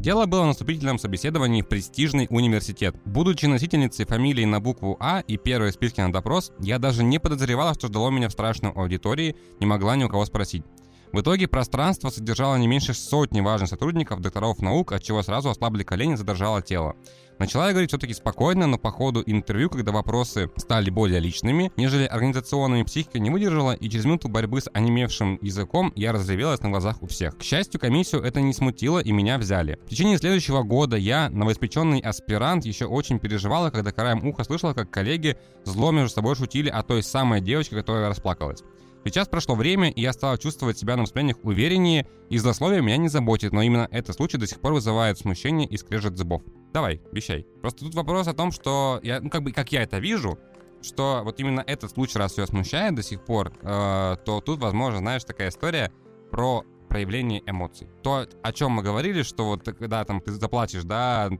Дело было на вступительном собеседовании в престижный университет. Будучи носительницей фамилии на букву А и первой в списке на допрос, я даже не подозревала, что ждало меня в страшной аудитории, не могла ни у кого спросить. В итоге пространство содержало не меньше сотни важных сотрудников, докторов наук, от чего сразу ослабли колени, задрожало тело. Начала я говорить все-таки спокойно, но по ходу интервью, когда вопросы стали более личными, нежели организационными, психика не выдержала, и через минуту борьбы с онемевшим языком я разревелась на глазах у всех. К счастью, комиссию это не смутило, и меня взяли. В течение следующего года я, новоиспеченный аспирант, еще очень переживала, когда краем уха слышала, как коллеги зло между собой шутили о той самой девочке, которая расплакалась. Сейчас прошло время, и я стала чувствовать себя на выступлениях увереннее, и злословие меня не заботит, но именно этот случай до сих пор вызывает смущение и скрежет зубов. Давай, вещай. Просто тут вопрос о том, что я, ну как бы, как я это вижу, что вот именно этот случай, раз все смущает до сих пор, э, то тут, возможно, знаешь, такая история про проявление эмоций. То, о чем мы говорили, что вот когда там ты заплатишь, да,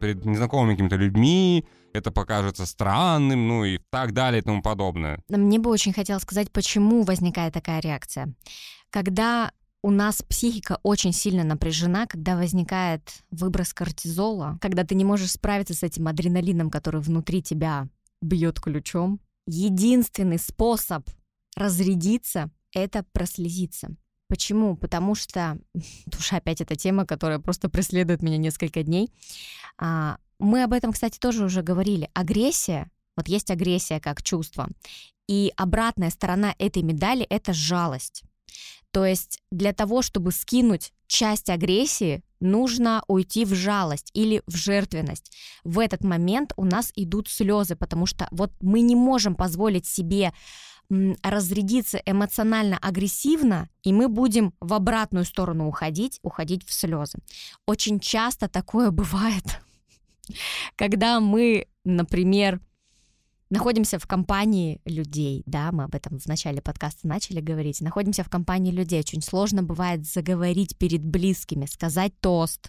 перед незнакомыми какими-то людьми, это покажется странным, ну и так далее и тому подобное. Но Мне бы очень хотелось сказать, почему возникает такая реакция. Когда у нас психика очень сильно напряжена, когда возникает выброс кортизола, когда ты не можешь справиться с этим адреналином, который внутри тебя бьет ключом. Единственный способ разрядиться — это прослезиться. Почему? Потому что, душа опять эта тема, которая просто преследует меня несколько дней. А, Мы об этом, кстати, тоже уже говорили. Агрессия, вот есть агрессия как чувство, и обратная сторона этой медали — это жалость. То есть для того, чтобы скинуть часть агрессии, нужно уйти в жалость или в жертвенность. В этот момент у нас идут слезы, потому что вот мы не можем позволить себе разрядиться эмоционально агрессивно, и мы будем в обратную сторону уходить, уходить в слезы. Очень часто такое бывает, когда мы, например, находимся в компании людей, да, мы об этом в начале подкаста начали говорить, находимся в компании людей, очень сложно бывает заговорить перед близкими, сказать тост.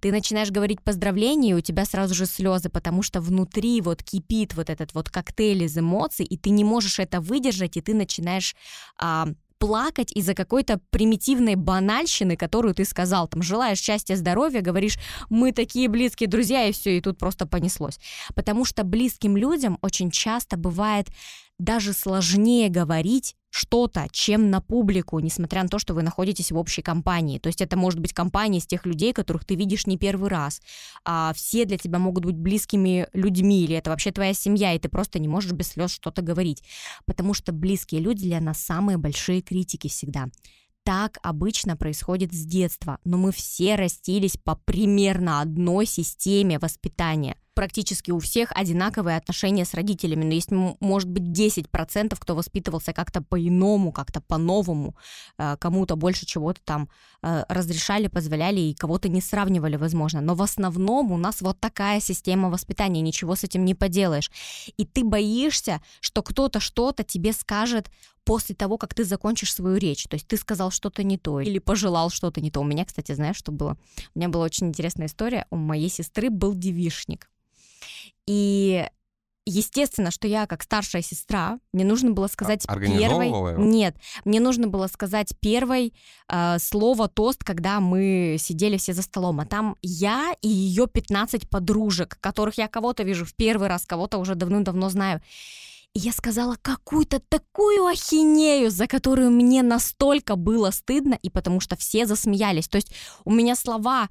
Ты начинаешь говорить поздравления, и у тебя сразу же слезы, потому что внутри вот кипит вот этот вот коктейль из эмоций, и ты не можешь это выдержать, и ты начинаешь а, плакать из-за какой-то примитивной банальщины, которую ты сказал. Там желаешь счастья, здоровья, говоришь, мы такие близкие друзья, и все, и тут просто понеслось. Потому что близким людям очень часто бывает даже сложнее говорить что-то, чем на публику, несмотря на то, что вы находитесь в общей компании. То есть это может быть компания из тех людей, которых ты видишь не первый раз. А все для тебя могут быть близкими людьми, или это вообще твоя семья, и ты просто не можешь без слез что-то говорить. Потому что близкие люди для нас самые большие критики всегда. Так обычно происходит с детства, но мы все растились по примерно одной системе воспитания. Практически у всех одинаковые отношения с родителями, но есть, может быть, 10%, кто воспитывался как-то по-иному, как-то по-новому, э, кому-то больше чего-то там э, разрешали, позволяли и кого-то не сравнивали, возможно. Но в основном у нас вот такая система воспитания, ничего с этим не поделаешь. И ты боишься, что кто-то что-то тебе скажет после того, как ты закончишь свою речь. То есть ты сказал что-то не то или пожелал что-то не то. У меня, кстати, знаешь, что было? У меня была очень интересная история. У моей сестры был девишник. И естественно, что я как старшая сестра, мне нужно было сказать первой... Нет, мне нужно было сказать первой э, слово тост, когда мы сидели все за столом. А там я и ее 15 подружек, которых я кого-то вижу в первый раз, кого-то уже давным-давно знаю. И я сказала какую-то такую ахинею, за которую мне настолько было стыдно, и потому что все засмеялись. То есть у меня слова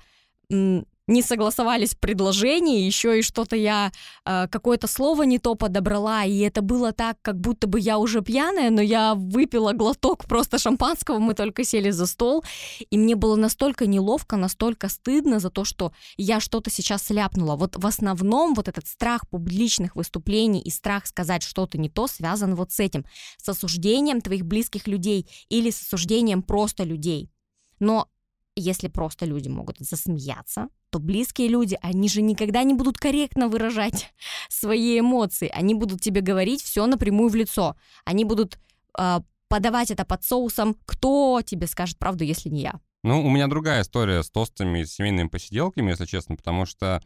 не согласовались в предложении, еще и что-то я, э, какое-то слово не то подобрала, и это было так, как будто бы я уже пьяная, но я выпила глоток просто шампанского, мы только сели за стол, и мне было настолько неловко, настолько стыдно за то, что я что-то сейчас сляпнула. Вот в основном вот этот страх публичных выступлений и страх сказать что-то не то связан вот с этим, с осуждением твоих близких людей или с осуждением просто людей. Но если просто люди могут засмеяться, то близкие люди, они же никогда не будут корректно выражать свои эмоции. Они будут тебе говорить все напрямую в лицо. Они будут э, подавать это под соусом. Кто тебе скажет правду, если не я? Ну, у меня другая история с тостами и семейными посиделками, если честно, потому что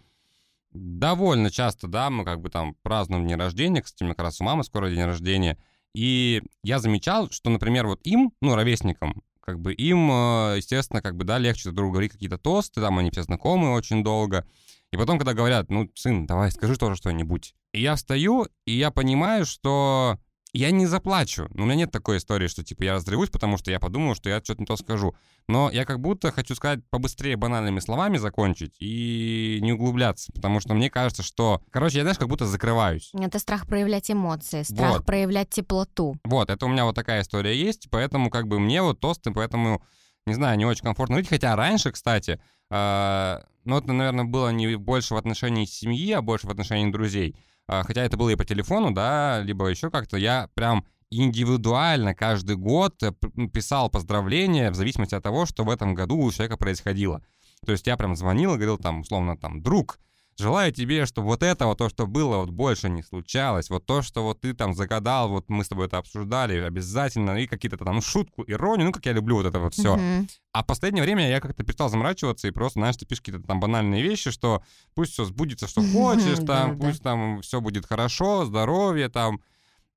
довольно часто, да, мы как бы там празднуем день рождения, кстати, у меня как раз у мамы скоро день рождения, и я замечал, что, например, вот им, ну, ровесникам, как бы им, э, естественно, как бы, да, легче друг другу говорить какие-то тосты, там они все знакомы очень долго. И потом, когда говорят, ну, сын, давай скажи тоже что-нибудь. И я встаю, и я понимаю, что я не заплачу. У меня нет такой истории, что типа я разревусь, потому что я подумал, что я что-то не то скажу. Но я как будто хочу сказать побыстрее банальными словами закончить и не углубляться, потому что мне кажется, что, короче, я, знаешь, как будто закрываюсь. Это страх проявлять эмоции, страх вот. проявлять теплоту. Вот, это у меня вот такая история есть, поэтому как бы мне вот тосты, поэтому, не знаю, не очень комфортно жить. Хотя раньше, кстати, э, ну это, наверное, было не больше в отношении семьи, а больше в отношении друзей. А, хотя это было и по телефону, да, либо еще как-то, я прям индивидуально каждый год э, писал поздравления в зависимости от того, что в этом году у человека происходило. То есть я прям звонил и говорил там, условно, там, друг, Желаю тебе, чтобы вот это вот то, что было, вот больше не случалось. Вот то, что вот ты там загадал, вот мы с тобой это обсуждали обязательно, и какие-то там ну, шутку, иронию, ну, как я люблю вот это вот все. Uh-huh. А в последнее время я как-то перестал заморачиваться и просто, знаешь, ты пишешь какие-то там банальные вещи, что пусть все сбудется, что хочешь, там, пусть там все будет хорошо, здоровье там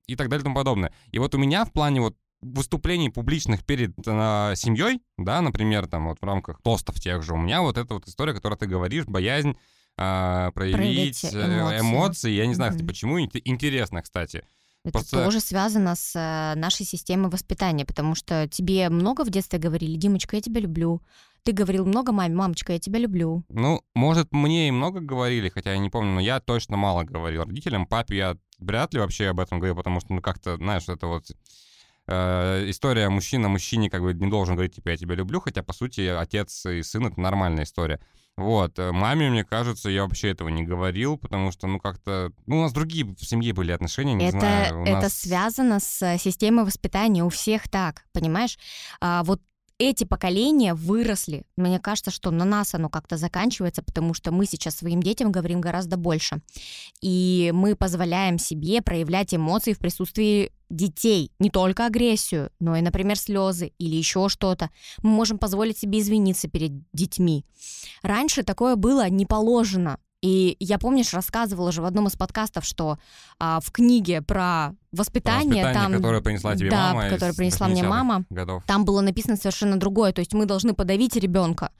и так далее и тому подобное. И вот у меня в плане вот выступлений публичных перед э, семьей, да, например, там вот в рамках тостов тех же, у меня вот эта вот история, которую ты говоришь, боязнь а, проявить, проявить э, эмоции. эмоции. Я не знаю, mm-hmm. почему. Интересно, кстати. Это Просто... тоже связано с э, нашей системой воспитания, потому что тебе много в детстве говорили, Димочка, я тебя люблю. Ты говорил много маме, мамочка, я тебя люблю. Ну, может, мне и много говорили, хотя я не помню, но я точно мало говорил родителям. Папе я вряд ли вообще об этом говорил, потому что, ну, как-то, знаешь, это вот э, история мужчина мужчине как бы не должен говорить, типа, я тебя люблю, хотя, по сути, отец и сын — это нормальная история. Вот. Э, маме, мне кажется, я вообще этого не говорил, потому что, ну, как-то... Ну, у нас другие в семье были отношения, не это, знаю. Это нас... связано с системой воспитания. У всех так, понимаешь? А, вот эти поколения выросли. Мне кажется, что на нас оно как-то заканчивается, потому что мы сейчас своим детям говорим гораздо больше. И мы позволяем себе проявлять эмоции в присутствии детей, не только агрессию, но и, например, слезы или еще что-то. Мы можем позволить себе извиниться перед детьми. Раньше такое было не положено. И я, помнишь, рассказывала же в одном из подкастов, что а, в книге про воспитание, воспитание там, которое принесла тебе да, мама, которое принесла мне мама, годов. там было написано совершенно другое. То есть мы должны подавить ребенка.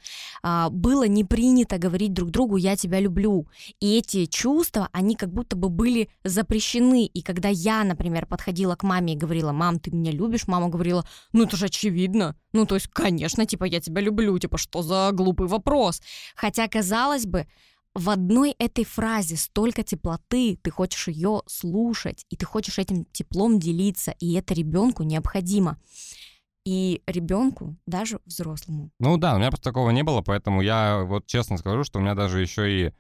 А, было не принято говорить друг другу "я тебя люблю", и эти чувства, они как будто бы были запрещены. И когда я, например, подходила к маме и говорила: "Мам, ты меня любишь?", мама говорила: "Ну это же очевидно". Ну то есть, конечно, типа я тебя люблю, типа что за глупый вопрос. Хотя казалось бы в одной этой фразе столько теплоты, ты хочешь ее слушать, и ты хочешь этим теплом делиться, и это ребенку необходимо. И ребенку, даже взрослому. Ну да, у меня просто такого не было, поэтому я вот честно скажу, что у меня даже еще и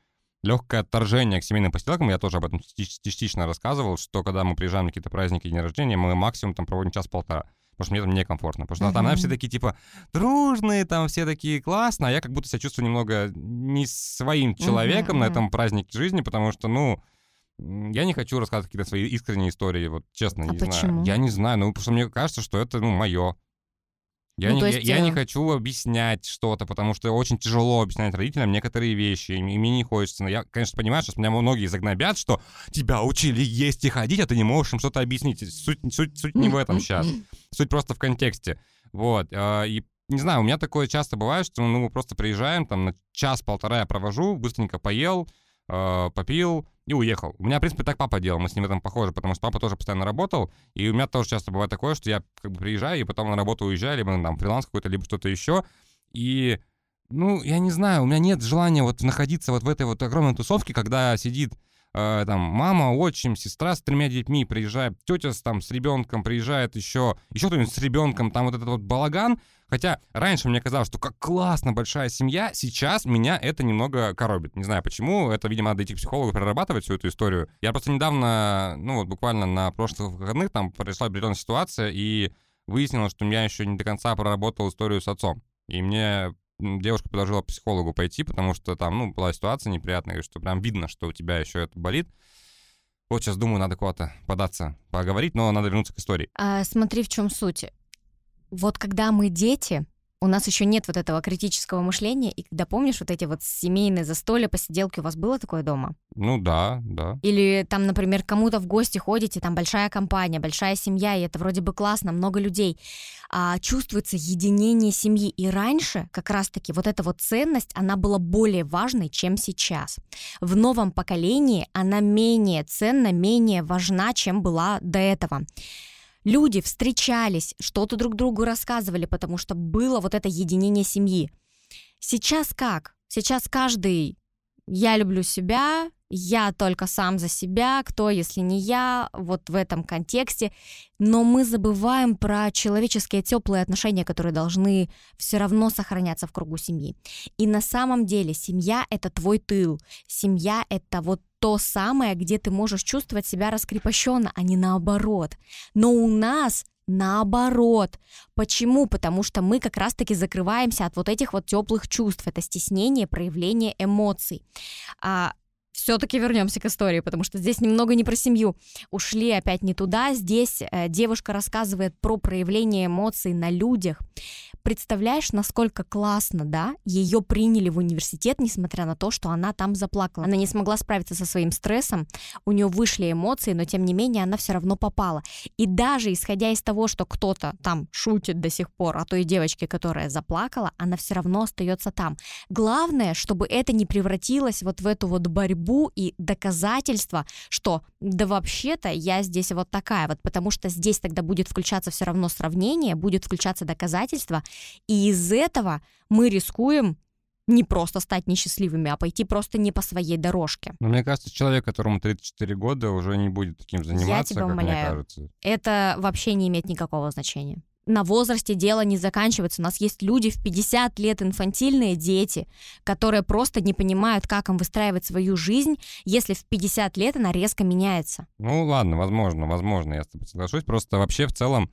легкое отторжение к семейным посиделкам, я тоже об этом частично рассказывал, что когда мы приезжаем на какие-то праздники, дни рождения, мы максимум там проводим час-полтора потому что мне там некомфортно. Потому что uh-huh. там, там все такие, типа, дружные, там все такие классные, а я как будто себя чувствую немного не своим человеком uh-huh, на этом празднике жизни, потому что, ну, я не хочу рассказывать какие-то свои искренние истории, вот честно, а не почему? знаю. Я не знаю, ну, потому что мне кажется, что это, ну, мое. Я, ну, не, есть, я, я не э, хочу объяснять что-то, потому что очень тяжело объяснять родителям некоторые вещи, и мне не хочется. Но я, конечно, понимаю, что меня многие загнобят, что тебя учили есть и ходить, а ты не можешь им что-то объяснить. Суть, суть, суть не в этом сейчас. Суть просто в контексте. Вот. А, и не знаю, у меня такое часто бывает, что ну, мы просто приезжаем, там на час-полтора я провожу, быстренько поел, э, попил и уехал. У меня, в принципе, так папа делал, мы с ним в этом похожи, потому что папа тоже постоянно работал, и у меня тоже часто бывает такое, что я как бы приезжаю, и потом на работу уезжаю, либо там фриланс какой-то, либо что-то еще, и ну, я не знаю, у меня нет желания вот находиться вот в этой вот огромной тусовке, когда сидит э, там мама, отчим, сестра с тремя детьми, приезжает тетя с, там с ребенком, приезжает еще, еще кто-нибудь с ребенком, там вот этот вот балаган. Хотя раньше мне казалось, что как классно большая семья, сейчас меня это немного коробит. Не знаю почему, это, видимо, надо идти к психологу, прорабатывать всю эту историю. Я просто недавно, ну вот буквально на прошлых выходных там произошла определенная ситуация, и выяснилось, что я еще не до конца проработал историю с отцом. И мне девушка предложила психологу пойти, потому что там, ну, была ситуация неприятная, что прям видно, что у тебя еще это болит. Вот сейчас думаю, надо куда-то податься, поговорить, но надо вернуться к истории. А, смотри, в чем суть. Вот когда мы дети, у нас еще нет вот этого критического мышления, и когда помнишь вот эти вот семейные застолья, посиделки, у вас было такое дома? Ну да, да. Или там, например, кому-то в гости ходите, там большая компания, большая семья, и это вроде бы классно, много людей. А чувствуется единение семьи. И раньше как раз-таки вот эта вот ценность, она была более важной, чем сейчас. В новом поколении она менее ценна, менее важна, чем была до этого люди встречались, что-то друг другу рассказывали, потому что было вот это единение семьи. Сейчас как? Сейчас каждый «я люблю себя», «я только сам за себя», «кто, если не я», вот в этом контексте. Но мы забываем про человеческие теплые отношения, которые должны все равно сохраняться в кругу семьи. И на самом деле семья — это твой тыл, семья — это вот то самое, где ты можешь чувствовать себя раскрепощенно, а не наоборот. Но у нас наоборот. Почему? Потому что мы как раз-таки закрываемся от вот этих вот теплых чувств. Это стеснение, проявление эмоций. А, все-таки вернемся к истории, потому что здесь немного не про семью. Ушли опять не туда. Здесь э, девушка рассказывает про проявление эмоций на людях. Представляешь, насколько классно, да? Ее приняли в университет, несмотря на то, что она там заплакала. Она не смогла справиться со своим стрессом, у нее вышли эмоции, но тем не менее она все равно попала. И даже исходя из того, что кто-то там шутит до сих пор о той девочке, которая заплакала, она все равно остается там. Главное, чтобы это не превратилось вот в эту вот борьбу и доказательство, что да вообще-то я здесь вот такая вот, потому что здесь тогда будет включаться все равно сравнение, будет включаться доказательство, и из этого мы рискуем не просто стать несчастливыми, а пойти просто не по своей дорожке. Но мне кажется, человек, которому 34 года, уже не будет таким заниматься, Я тебя как умоляю. мне кажется. Это вообще не имеет никакого значения. На возрасте дело не заканчивается. У нас есть люди в 50 лет, инфантильные дети, которые просто не понимают, как им выстраивать свою жизнь, если в 50 лет она резко меняется. Ну ладно, возможно, возможно, я с тобой соглашусь. Просто вообще в целом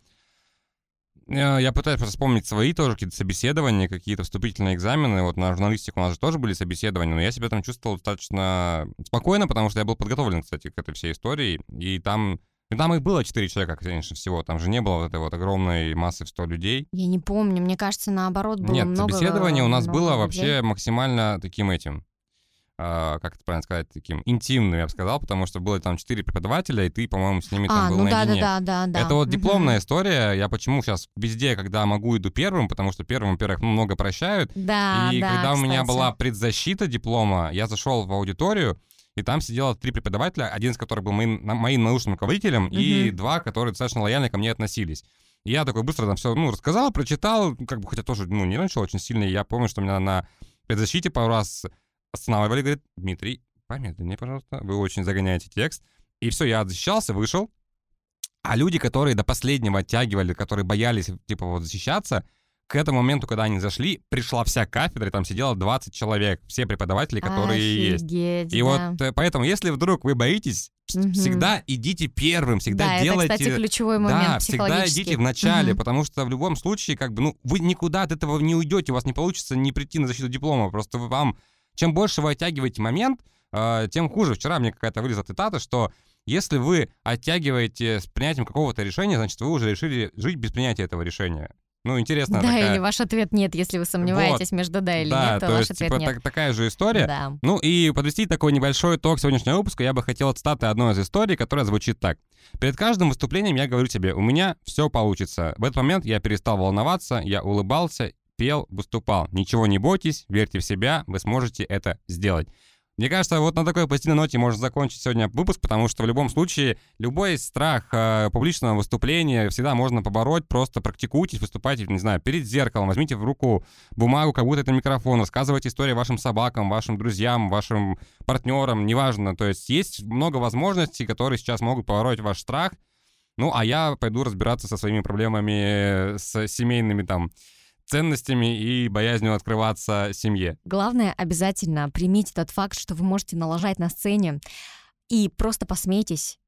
Э, я пытаюсь просто вспомнить свои тоже какие-то собеседования, какие-то вступительные экзамены. Вот на журналистику у нас же тоже были собеседования, но я себя там чувствовал достаточно спокойно, потому что я был подготовлен, кстати, к этой всей истории. И там и там их было четыре человека, конечно, всего. Там же не было вот этой вот огромной массы в 100 людей. Я не помню. Мне кажется, наоборот, было Нет, много собеседование у нас было людей. вообще максимально таким этим а, как это правильно сказать, таким интимным, я бы сказал, потому что было там четыре преподавателя, и ты, по-моему, с ними там А, был ну да, да, наедине. да, да, да. Это вот дипломная история. Я почему сейчас везде, когда могу, иду первым, потому что первым, во-первых, много прощают. Да, и да, когда у меня кстати. была предзащита диплома, я зашел в аудиторию, и там сидело три преподавателя, один из которых был моим, моим научным руководителем, и Мгм. два, которые достаточно лояльно ко мне относились. И я такой быстро там все, ну, рассказал, прочитал, как бы, хотя тоже, ну, нервничал очень сильно, и я помню, что меня на предзащите пару раз останавливали, говорит, Дмитрий, помедленнее, пожалуйста, вы очень загоняете текст. И все, я защищался, вышел, а люди, которые до последнего оттягивали, которые боялись, типа, вот защищаться, к этому моменту, когда они зашли, пришла вся кафедра, и там сидело 20 человек, все преподаватели, которые есть. Офигеть, И да. вот э, поэтому, если вдруг вы боитесь, Мгм. всегда идите первым, всегда да, делайте... это, кстати, ключевой момент Да, всегда идите в начале, Мгм. потому что в любом случае, как бы, ну, вы никуда от этого не уйдете, у вас не получится не прийти на защиту диплома. Просто вы- вам, чем больше вы оттягиваете момент, э, тем хуже. Вчера мне какая-то вылезла цитата, что если вы оттягиваете с принятием какого-то решения, значит, вы уже решили жить без принятия этого решения. Ну, интересно. Да, такая... или ваш ответ нет, если вы сомневаетесь между да или да, нет, то, то ваш есть, ответ типа, нет. так- такая же история. Да. Ну и подвести такой небольшой итог сегодняшнего выпуска я бы хотел цитаты одной из историй, которая звучит так. Перед каждым выступлением я говорю тебе, у меня все получится. В этот момент я перестал волноваться, я улыбался, пел, выступал. Ничего не бойтесь, верьте в себя, вы сможете это сделать. Мне кажется, вот на такой позитивной ноте можно закончить сегодня выпуск, потому что в любом случае любой страх э, публичного выступления всегда можно побороть, просто практикуйтесь, выступайте, не знаю, перед зеркалом, возьмите в руку бумагу, как будто это микрофон, рассказывайте истории вашим собакам, вашим друзьям, вашим партнерам, неважно. То есть есть много возможностей, которые сейчас могут побороть ваш страх. Ну, а я пойду разбираться со своими проблемами, с семейными там ценностями и боязнью открываться семье. Главное, обязательно примите тот факт, что вы можете налажать на сцене и просто посмейтесь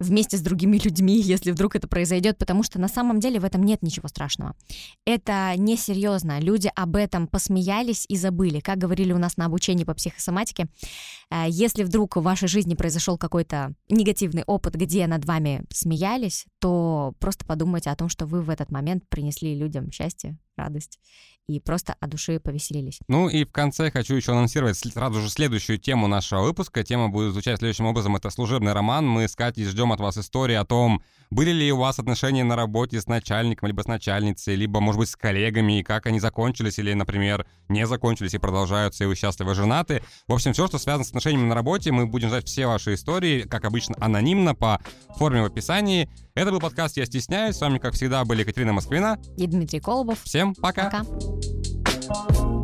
вместе с другими людьми, если вдруг это произойдет, потому что на самом деле в этом нет ничего страшного. Это несерьезно. Люди об этом посмеялись и забыли. Как говорили у нас на обучении по психосоматике, э, если вдруг в вашей жизни произошел какой-то негативный опыт, где над вами смеялись, то просто подумайте о том, что вы в этот момент принесли людям счастье, радость и просто от души повеселились. Ну и в конце хочу еще анонсировать сразу же следующую тему нашего выпуска. Тема будет звучать следующим образом. Это служебный роман. Мы с Катей ждем от вас истории о том, были ли у вас отношения на работе с начальником, либо с начальницей, либо, может быть, с коллегами, и как они закончились, или, например, не закончились и продолжаются, и вы счастливы женаты. В общем, все, что связано с отношениями на работе, мы будем ждать все ваши истории, как обычно, анонимно, по форме в описании. Это был подкаст «Я стесняюсь». С вами, как всегда, были Екатерина Москвина и Дмитрий Колобов. Всем пока. Пока.